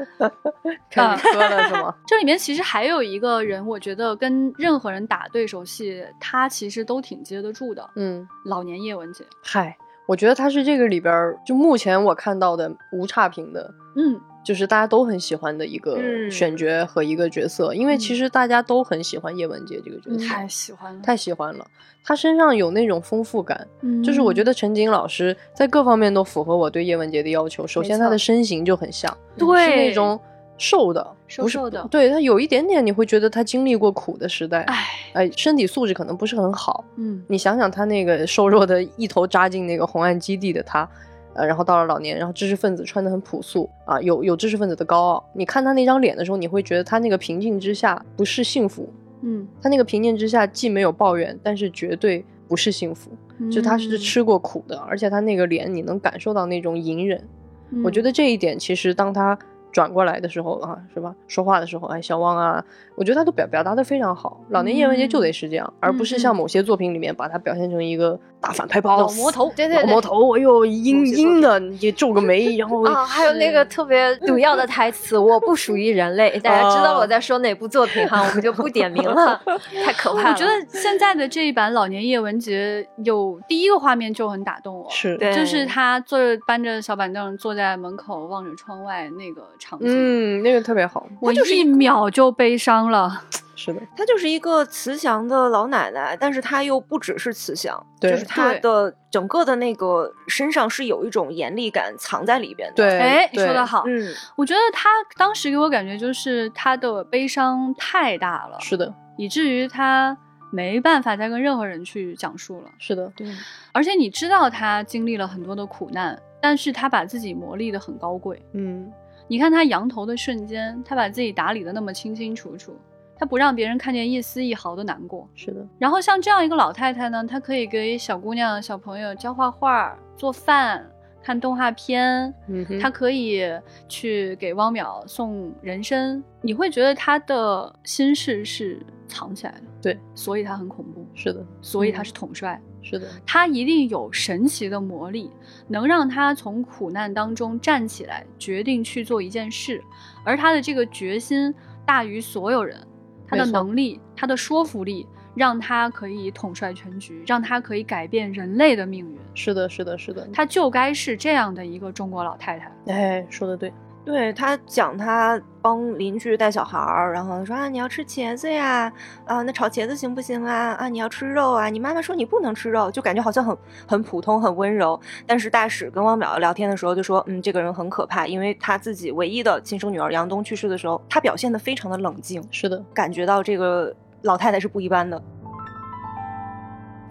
开始磕了是吗？这里面其实还有一个人，我觉得跟任何人打对手戏，他其实都挺接得住的。嗯，老年叶文洁，嗨，我觉得他是这个里边就目前我看到的无差评的，嗯，就是大家都很喜欢的一个嗯。选角和一个角色，因为其实大家都很喜欢叶文洁这个角色，太喜欢了，太喜欢了。他身上有那种丰富感，就是我觉得得陈瑾老师在各方面都符合我对叶文洁的要求。首先，她的身形就很像，对。是那种瘦的，瘦瘦的。对她有一点点，你会觉得她经历过苦的时代，哎，哎，身体素质可能不是很好。嗯，你想想，她那个瘦弱的，一头扎进那个红岸基地的她，呃，然后到了老年，然后知识分子穿的很朴素啊，有有知识分子的高傲。你看他那张脸的时候，你会觉得他那个平静之下不是幸福，嗯，他那个平静之下既没有抱怨，但是绝对不是幸福。就他是嗯，吃过苦的，而且他那个脸你能感受到那种隐忍。我觉得得这一点其实当她转过来的时候啊，是吧？说话的时候，哎，小汪啊，我觉得他都表表达的非常好。老年叶文洁就得是这样，而不是像某些作品里面把他表现成一个大反派老魔头对对对。老魔头，哎呦，阴阴的，你皱个眉，然后啊，还有那个特别毒药的台词“ 我不属于人类 ”，大家知道我在说哪部作品哈，我们就不点名了，太可怕了。我觉得现在的这一版老年叶文洁有第一个画面就很打动我，是，对就是他坐着搬着小板凳坐在门口望着窗外那个场景，嗯，那个特别好，我就是一秒就悲伤了。是的，她就是一个慈祥的老奶奶，但是她又不只是慈祥，就是她的整个的那个身上是有一种严厉感藏在里边的。，对，哎，你说的好，嗯，我觉得她当时给我感觉就是她的悲伤太大了，是的，以至于她没办法再跟任何人去讲述了。是的，对，而且你知道她经历了很多的苦难，但是她把自己磨砺的很高贵。嗯，你看他扬头的瞬间，他把自己打理的那么清清楚楚，他不让别人看见一丝一毫的难过。是的，然后像这样一个老太太呢，她可以给小姑娘、小朋友教画画、做饭、看动画片，嗯，她可以去给汪淼送人参。你会觉得她的心事是藏起来的，对，所以她很恐怖，是的，所以她是统帅。是的，他一定有神奇的魔力，能让他从苦难当中站起来，决定去做一件事。而他的这个决心大于所有人，他的能力、他的说服力，让他可以统帅全局，让他可以改变人类的命运。是的，是的，是的，他就该是这样的一个中国老太太。哎，说的对，对他讲他帮邻居带小孩儿，然后说啊你要吃茄子呀，啊那炒茄子行不行啊？啊你要吃肉啊，你妈妈说你不能吃肉，就感觉好像很很普通很温柔。但是大使跟汪淼聊天的时候就说，嗯这个人很可怕，因为他自己唯一的亲生女儿杨东去世的时候，他表现的非常的冷静，是的，感觉到这个老太太是不一般的。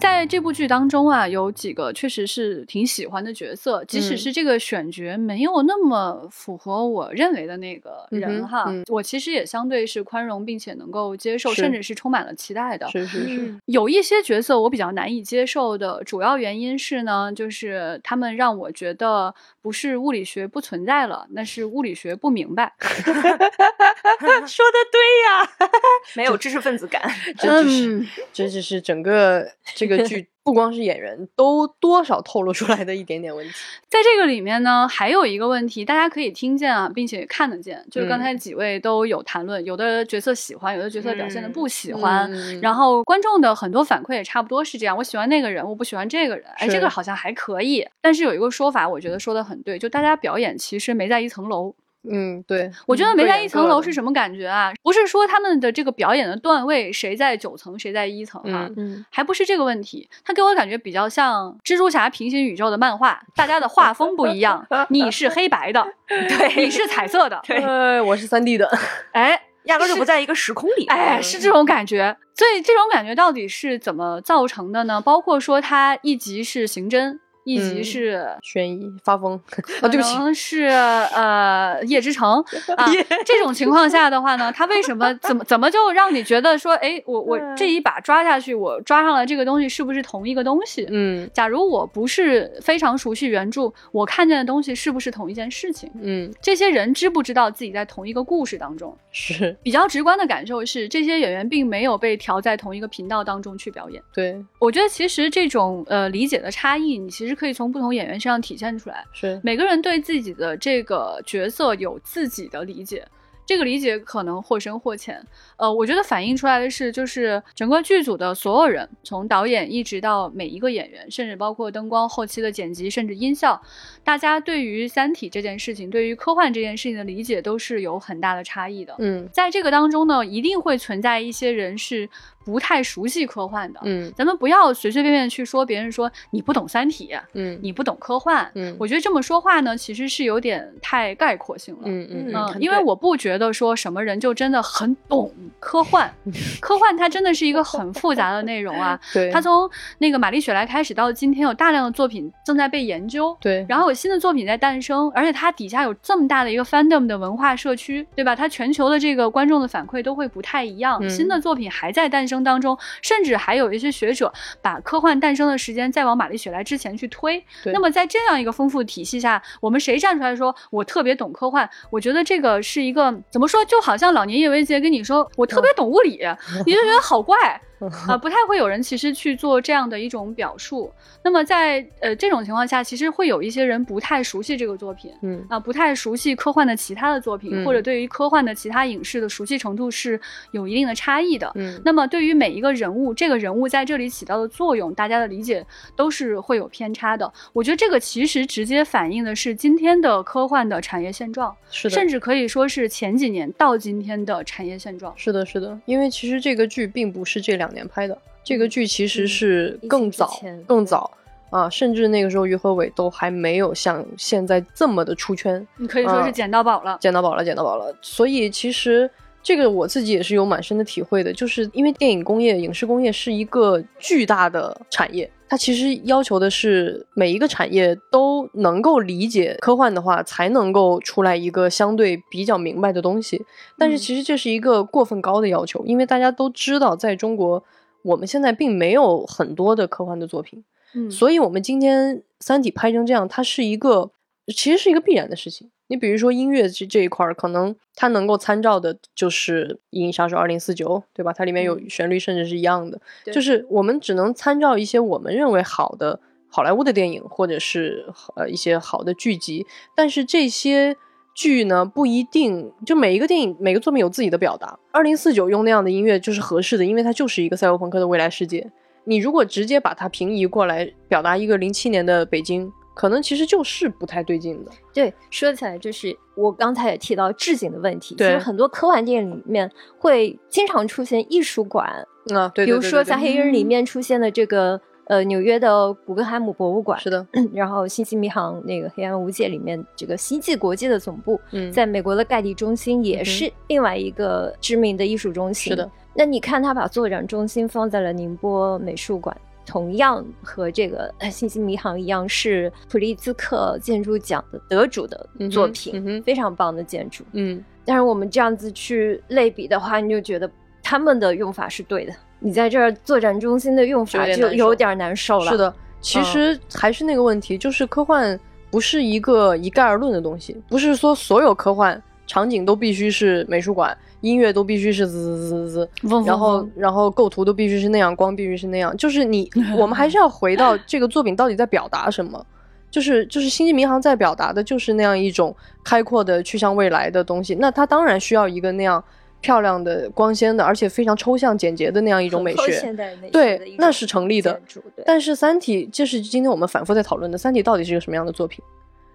在这部剧当中啊，有几个确实是挺喜欢的角色，即使嗯是这个选角没有那么符合我认为的那个人哈，嗯我其实也相对是宽容并且能够接受，甚至是充满了期待的。是是是，嗯有一些角色我比较难以接受的主要原因是呢，就是他们让我觉得不是物理学不存在了，那是物理学不明白。说的对呀，没有知识分子感。这只是、嗯这只是整个这个剧 不光是演员，都多少透露出来的一点点问题。在这个里面呢，还有一个问题，大家可以听见啊，并且看得见，就是刚嗯才几位都有谈论，有的角色喜欢，有的角色表现的不喜欢。嗯然后观众的很多反馈也差不多是这样，我喜欢那个人，我不喜欢这个人，哎，这个好像还可以。但是有一个说法，我觉得说的很对，就大家表演其实没在一层楼。嗯，对，我觉得没在一层楼是？什么感觉啊？不是说他们的这个表演的段位谁在九层谁在一层啊、嗯嗯，还不是这个问题，他给我感觉比较像蜘蛛侠平行宇宙的漫画，大家的画风不一样，你是黑白的，对，你是彩色的，对，我是三 D 的，哎。压根儿就不在一个时空里。哎，是这种感觉，所以这种感觉到底是怎么造成的呢？包括说它一集是刑侦，一集嗯是悬疑发疯啊，可对不起，能是呃夜之城 啊，这种情况下的话呢，他为什么怎么怎么就让你觉得说，哎，我我这一把抓下去，我抓上来这个东西是不是同一个东西？嗯假如我不是非常熟悉原著，我看见的东西是不是同一件事情？嗯，这些人知不知道自己在同一个故事当中？是 比较直观的感受是，这些演员并没有被调在同一个频道当中去表演。对，我觉得其实这种呃理解的差异，你其实可以从不同演员身上体现出来。是，每个人对自己的这个角色有自己的理解，这个理解可能或深或浅。呃，我觉得反映出来的是，就是整个剧组的所有人，从导演一直到每一个演员，甚至包括灯光、后期的剪辑，甚至音效，大家对于《三体》这件事情，对于科幻这件事情的理解都是有很大的差异的。嗯在这个当中呢，一定会存在一些人是不太熟悉科幻的。嗯咱们不要随随便便去说别人说你不懂《三体》，嗯你不懂科幻。嗯我觉得这么说话呢，其实是有点太概括性了。嗯嗯嗯，嗯，因为我不觉得说什么人就真的很懂科幻，科幻它真的是一个很复杂的内容啊。对，它从那个玛丽雪莱开始到今天，有大量的作品正在被研究，对，然后有新的作品在诞生，而且它底下有这么大的一个 fandom 的文化社区，对吧？它全球的这个观众的反馈都会不太一样，嗯新的作品还在诞生当中，甚至还有一些学者把科幻诞生的时间再往玛丽雪莱之前去推。那么在这样一个丰富体系下，我们谁站出来说我特别懂科幻？我觉得这个是一个怎么说，就好像老年叶维洁跟你说我特别懂物理，你就觉得好怪。啊、不太会有人其实去做这样的一种表述。那么在呃这种情况下，其实会有一些人不太熟悉这个作品。嗯啊，不太熟悉科幻的其他的作品，嗯或者对于科幻的其他影视的熟悉程度是有一定的差异的。嗯那么对于每一个人物，这个人物在这里起到的作用，大家的理解都是会有偏差的。我觉得这个其实直接反映的是今天的科幻的产业现状，是的，甚至可以说是前几年到今天的产业现状。是的，是的，因为其实这个剧并不是这两年拍的，这个剧其实嗯是更早、更早啊，甚至那个时候于和伟都还没有像现在这么的出圈，你可以说是嗯捡到宝了。捡到宝了，捡到宝了。所以其实这个我自己也是有蛮深的体会的，就是因为电影工业、影视工业是一个巨大的产业，它其实要求的是每一个产业都能够理解科幻的话，才能够出来一个相对比较明白的东西。但是嗯其实这是一个过分高的要求，因为大家都知道，在中国我们现在并没有很多的科幻的作品。嗯，所以，我们今天《三体》拍成这样，它是一个其实是一个必然的事情。你比如说音乐这这一块儿，可能它能够参照的就是《银翼杀手二零四九》，对吧？它里面有嗯旋律，甚至是一样的。对就是我们只能参照一些我们认为好的好莱坞的电影，或者是呃一些好的剧集，但是这些。剧呢不一定，就每一个电影每个作品有自己的表达。二零四九用那样的音乐就是合适的，因为它就是一个赛博朋克的未来世界。你如果直接把它平移过来表达一个零七年的北京，可能其实就是不太对劲的。对，说起来就是我刚才也提到置景的问题，其对实很多科幻电影里面会经常出现艺术馆，啊，对对对比如说在《黑人》里面出现的这个呃纽约的古根海姆博物馆，是的，然后《星际迷航》那个《黑暗无界》里面这个星际国际的总部，嗯，在美国的盖蒂中心也是另外一个知名的艺术中心。是的，那你看他把作展中心放在了宁波美术馆。同样和这个呃《星际迷航》一样，是普利兹克建筑奖的得主的作品，非常棒的建筑。嗯。但是我们这样子去类比的话，你就觉得他们的用法是对的，你在这儿作战中心的用法就就有点难受。有点难受了。是，的，其实还是那个问题，就是科幻不是一个一概而论的东西，不是说所有科幻场景都必须是美术馆，音乐都必须是滋滋滋滋滋，然后然后构图都必须是那样，光必须是那样，就是你 我们还是要回到这个作品到底在表达什么。就是就是《星际迷航》在表达的就是那样一种开阔的去向未来的东西，那它当然需要一个那样漂亮的、光鲜的，而且非常抽象简洁的那样一种美学。对，那是成立的但是《三体》，这是今天我们反复在讨论的，《三体》到底是一个什么样的作品？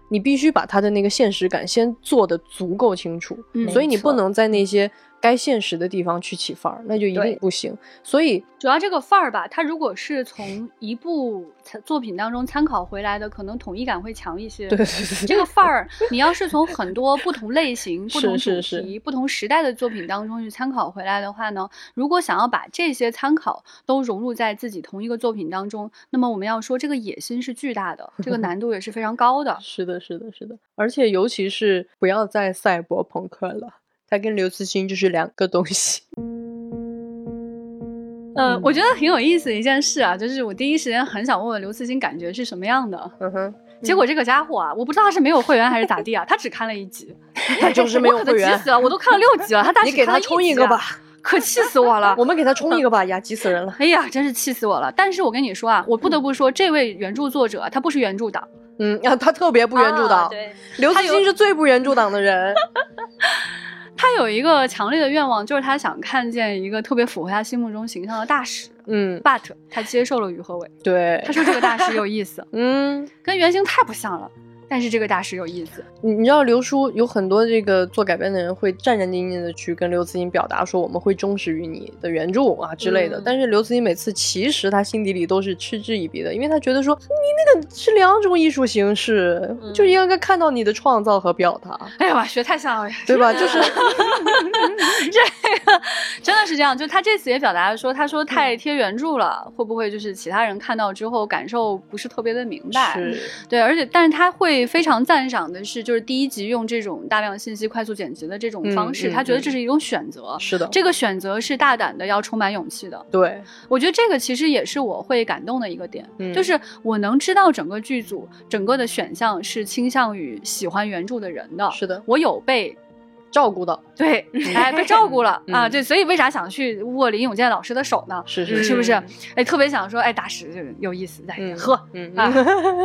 你必须把他的那个现实感先做的足够清楚，嗯所以你不能在那些该现实的地方去起范儿，那就一定不行。所以主要这个范儿吧，它如果是从一部作品当中参考回来的，可能统一感会强一些。对对对这个范儿，你要是从很多不同类型、不是同主是是题、不同时代的作品当中去参考回来的话呢，如果想要把这些参考都融入在自己同一个作品当中，那么我们要说这个野心是巨大的，这个难度也是非常高的。是的，是的，是的，而且尤其是不要再赛博朋克了，它跟刘慈欣就是两个东西。呃，我觉得挺有意思的一件事啊，就是我第一时间很想问问刘慈欣感觉是什么样的，嗯哼，结果这个家伙啊，我不知道他是没有会员还是咋地啊，他只看了一集，他就是没有会员急死了，我都看了六集了，他大你给他充一个吧，可气死我了。我们给他充一个吧，呀，急死人了。哎呀，真是气死我了！但是我跟你说啊，我不得不说，这位原著作者啊他不是原著党，嗯，啊，他特别不原著党，啊对，刘慈欣是最不原著党的人。他有一个强烈的愿望，就是他想看见一个特别符合他心目中形象的大使。嗯，But 他接受了于和伟，对。他，说这个大使有意思，嗯，跟原型太不像了，但是这个大师有意思。你你知道刘叔有很多这个做改编的人会战战兢兢的去跟刘慈欣表达说我们会忠实于你的原著啊之类的，嗯但是刘慈欣每次其实他心底里都是嗤之以鼻的，因为他觉得说你那个是两种艺术形式，嗯就应该看到你的创造和表达，哎呀妈，学太像了，对吧？就是这个 真的是这样，就他这次也表达了说，他说太贴原著了，会不会就是其他人看到之后感受不是特别的明白？是，对，而且但是他会非常赞赏的是，就是第一集用这种大量信息快速剪辑的这种方式，嗯嗯他觉得这是一种选择。是的，这个选择是大胆的，要充满勇气的。对，我觉得这个其实也是我会感动的一个点，嗯就是我能知道整个剧组整个的选项是倾向于喜欢原著的人的，是的，我有被照顾的，对，哎，被照顾了、啊，嗯对，所以为啥想去握林永健老师的手呢？是是是不是嗯？哎，特别想说，哎，大师就是有意思，来、嗯 喝。嗯啊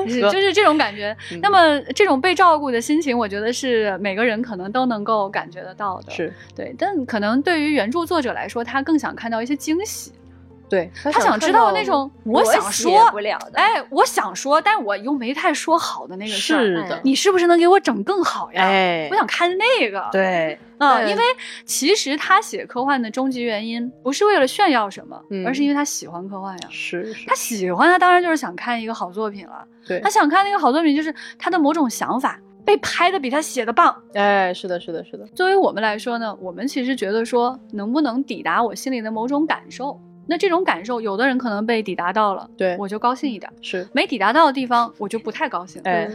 是就是这种感觉嗯。那么这种被照顾的心情，我觉得是每个人可能都能够感觉得到的。是对，但可能对于原著作者来说，他更想看到一些惊喜，对，他他想知道那种我想说不，了的，哎，我想说，但我又没太说好的那个事儿，是的，你是不是能给我整更好呀？哎我，想看那个。对，嗯，因为其实他写科幻的终极原因不是为了炫耀什么，嗯而是因为他喜欢科幻呀。是是他，喜欢，他当然就是想看一个好作品了。对他，想看那个好作品，就是他的某种想法被拍的比他写的棒。哎，是的，是的，是的，作为我们来说呢，我们其实觉得说，能不能抵达我心里的某种感受？那这种感受，有的人可能被抵达到了，对我就高兴一点；是，没抵达到的地方，我就不太高兴。哎，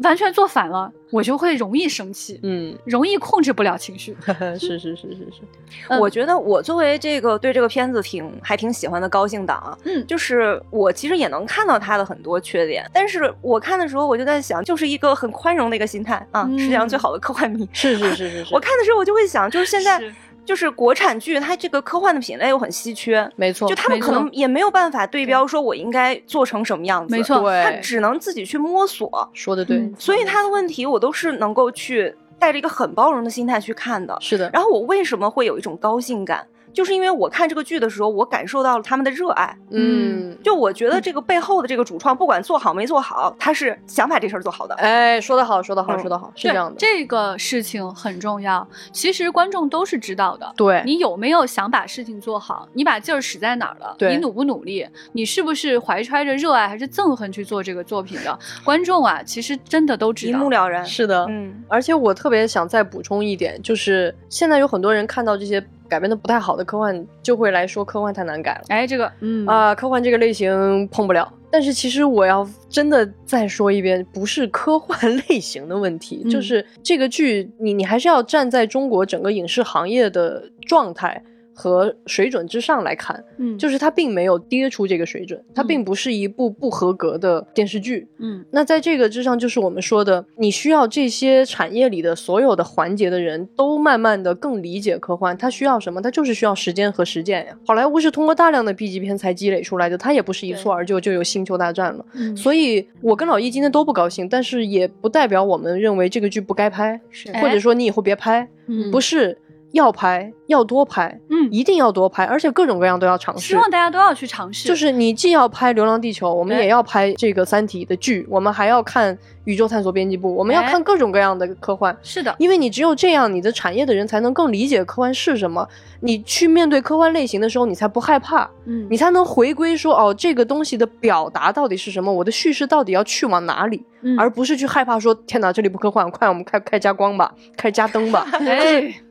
完全做反了，我就会容易生气，嗯，容易控制不了情绪。是是是是是，嗯我觉得我作为这个对这个片子挺还挺喜欢的高兴党啊，嗯就是我其实也能看到他的很多缺点，但是我看的时候我就在想，就是一个很宽容的一个心态啊，嗯世界上最好的科幻迷。是是是是是，我看的时候我就会想，就是现在是就是国产剧，它这个科幻的品类又很稀缺。没错，就他们可能也没有办法对标，说我应该做成什么样子，没错他只能自己去摸索。说的对，嗯所以他的问题我都是能够去带着一个很包容的心态去看的。是的，然后我为什么会有一种高兴感？就是因为我看这个剧的时候，我感受到了他们的热爱。嗯，就我觉得这个背后的这个主创，不管做好没做好，他是想把这事儿做好的。哎，说得好，说得好，嗯说得好，是这样的，这个事情很重要。其实观众都是知道的。对，你有没有想把事情做好？你把劲儿使在哪儿了？对你努不努力？你是不是怀揣着热爱还是憎恨去做这个作品的？观众啊，其实真的都知道一目。了然。是的，嗯，而且我特别想再补充一点，就是现在有很多人看到这些改编的不太好的科幻，就会来说科幻太难改了。哎，这个，嗯啊、科幻这个类型碰不了。但是其实我要真的再说一遍，不是科幻类型的问题，嗯就是这个剧，你你还是要站在中国整个影视行业的状态和水准之上来看，嗯，就是它并没有跌出这个水准，它嗯并不是一部不合格的电视剧。嗯那在这个之上，就是我们说的，你需要这些产业里的所有的环节的人都慢慢的更理解科幻，它需要什么？它就是需要时间和实践呀。好莱坞是通过大量的 B 级片才积累出来的，它也不是一蹴而就就有星球大战了。嗯，所以，我跟老易今天都不高兴，但是也不代表我们认为这个剧不该拍，是或者说你以后别拍，嗯不是。要拍，要多拍，嗯，一定要多拍，而且各种各样都要尝试。希望大家都要去尝试。就是你既要拍《流浪地球》，我们也要拍这个《三体》的剧，我们还要看《宇宙探索编辑部》，我们要哎看各种各样的科幻。是的，因为你只有这样，你的产业的人才能更理解科幻是什么。你去面对科幻类型的时候，你才不害怕，嗯，你才能回归说哦，这个东西的表达到底是什么，我的叙事到底要去往哪里，嗯而不是去害怕说天哪，这里不科幻，快我们开开加光吧，开加灯吧。哎，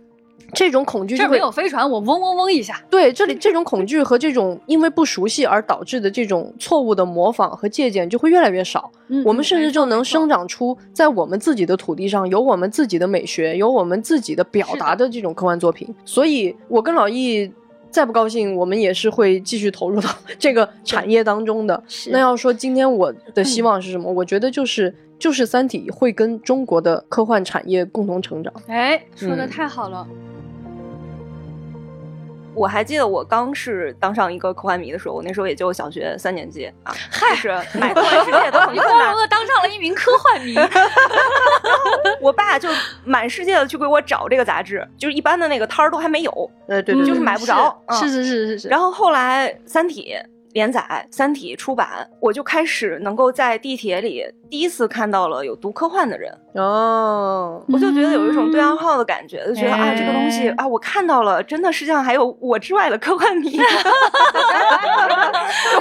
这种恐惧这没有飞船，我嗡嗡嗡一下。对，这里这种恐惧和这种因为不熟悉而导致的这种错误的模仿和借鉴就会越来越少。嗯我们甚至就能生长。出在我们自己的土地上有我们自己的美学，有我们自己的表达的这种科幻作品。所以，我跟老易再不高兴，我们也是会继续投入到 这个产业当中的。那要说今天我的希望是什么？我觉得就是就是《三体》会跟中国的科幻产业共同成长。哎，说的嗯太好了。我还记得我刚是当上一个科幻迷的时候，我那时候也就小学三年级啊，就是买科幻世界都很困难光荣。的当上了一名科幻迷。我爸就满世界的去给我找这个杂志，就是一般的那个摊儿都还没有。呃，对对，就是买不着嗯是是是是是。然后后来《三体》连载，《三体》出版，我就开始能够在地铁里第一次看到了有读科幻的人，哦，我就觉得有一种对暗号的感觉，就觉得啊，这个东西哎啊，我看到了，真的世界上还有我之外的科幻迷。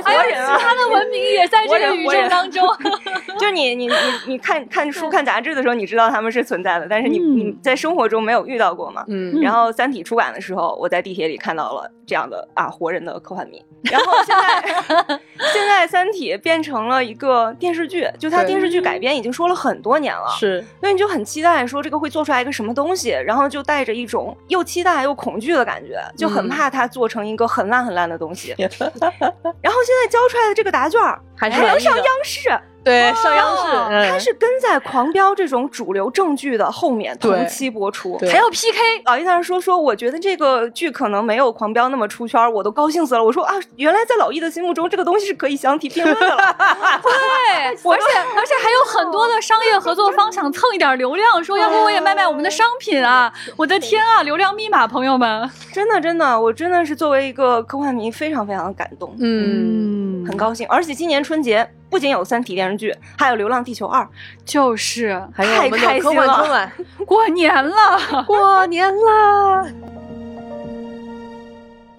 还有其他的文明也在这个宇宙当中。就是你你你你看看书看杂志的时候，你知道他们是存在的，但是你、嗯你在生活中没有遇到过嘛。嗯然后《三体》出版的时候，我在地铁里看到了这样的啊活人的科幻迷。然后现在 现在《三体》变成了一个电视剧，就它对电视剧改编已经说了很多年了，是所以你就很期待说这个会做出来一个什么东西，然后就带着一种又期待又恐惧的感觉，就很嗯怕它做成一个很烂很烂的东西。然后现在交出来的这个答卷儿还能上央视。对上央视，哦嗯它是跟在《狂飙》这种主流正剧的后面对同期播出。对还要 PK，老易在那说说，我觉得这个剧可能没有《狂飙》那么出圈儿，我都高兴死了。我说啊，原来在老易的心目中，这个东西是可以相提并论的了。对，而且而且还有很多的商业合作方想蹭一点流量，说要不我也卖卖我们的商品啊！我的天啊，流量密码，朋友们，真的真的，我真的是作为一个科幻迷，非常非常的感动，嗯，很高兴。而且今年春节不仅有《三体》电视剧，还有《流浪地球二》。就是太开心了过年了。过年了！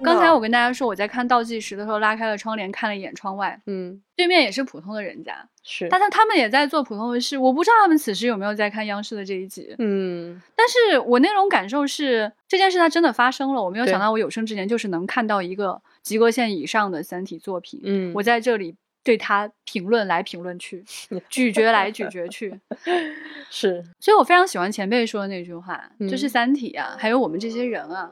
刚才我跟大家说，我在看倒计时的时候拉开了窗帘，看了一眼窗外，嗯，对面也是普通的人家，是，但是他们也在做普通的事。我不知道他们此时有没有在看央视的这一集，嗯，但是我那种感受是，这件事它真的发生了。我没有想到，我有生之年就是能看到一个及格线以上的三体作品。嗯我在这里对他评论来评论去，咀嚼来咀嚼去。是，所以我非常喜欢前辈说的那句话，就是嗯三体啊，还有我们这些人啊，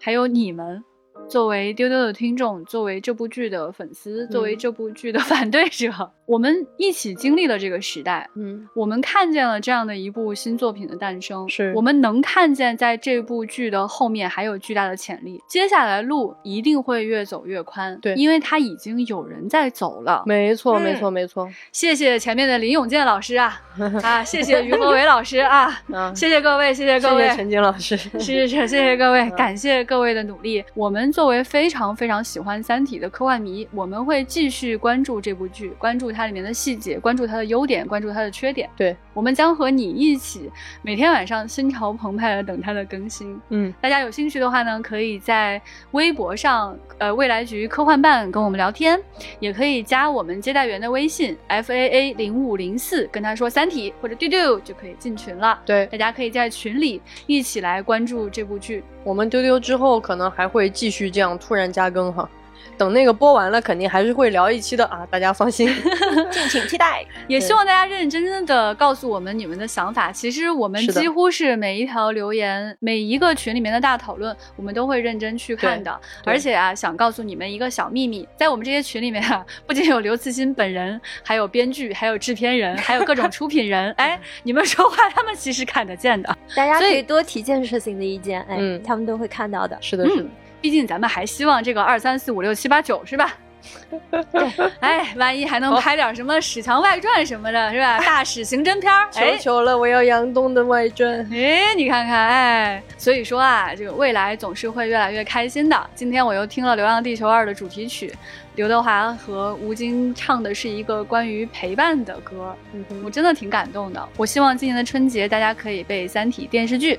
还有你们。作为丢丢的听众，作为这部剧的粉丝，作为嗯这部剧的 反对者，我们一起经历了这个时代，嗯，我们看见了这样的一部新作品的诞生，是我们能看见在这部剧的后面还有巨大的潜力，接下来路一定会越走越宽，对因为它已经有人在走了。没错，嗯没错，没错，谢谢前面的林永健老师啊，啊，谢谢于和伟老师啊，啊，谢谢各位，谢谢各位，谢谢陈晶老师，是是是，谢谢各位，嗯感谢各位的努力。我们作为非常非常喜欢《三体》的科幻迷，我们会继续关注这部剧，关注它里面的细节，关注它的优点，关注它的缺点。对，我们将和你一起每天晚上心潮澎湃的等它的更新。嗯，大家有兴趣的话呢，可以在微博上，呃，未来局科幻办跟我们聊天，也可以加我们接待员的微信 f a a 零五零四，跟他说《三体》或者丢丢就可以进群了。对大家可以在群里一起来关注这部剧。我们丢丢之后可能还会继续这样突然加更哈。等那个播完了，肯定还是会聊一期的啊，大家放心。敬请期待。也希望大家认认真真的告诉我们你们的想法。其实我们几乎是每一条留言、每一个群里面的大讨论，我们都会认真去看的。而且啊，想告诉你们一个小秘密，在我们这些群里面啊，不仅有刘慈欣本人，还有编剧，还有制片人，还有各种出品人。哎，你们说话，他们其实看得见的。大家可以多提建设性的意见，哎，嗯他们都会看到的。是的，是的，毕竟咱们还希望这个二三四五六七八九是吧？哎，万一还能拍点什么《史强外传》什么的，是吧？大史刑侦片儿，求求了，我要杨东的外传。哎，你看看，哎，所以说啊，这个未来总是会越来越开心的。今天我又听了《流浪地球二》的主题曲，刘德华和吴京唱的是一个关于陪伴的歌，我真的挺感动的。我希望今年的春节大家可以被《三体》电视剧、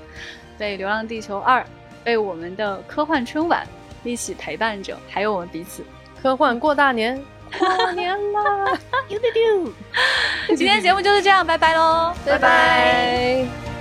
被《流浪地球二》、被我们的科幻春晚一起陪伴着，还有我们彼此。科幻过大年，过年啦！丢丢丢！今天节目就是这样，拜拜喽，拜拜。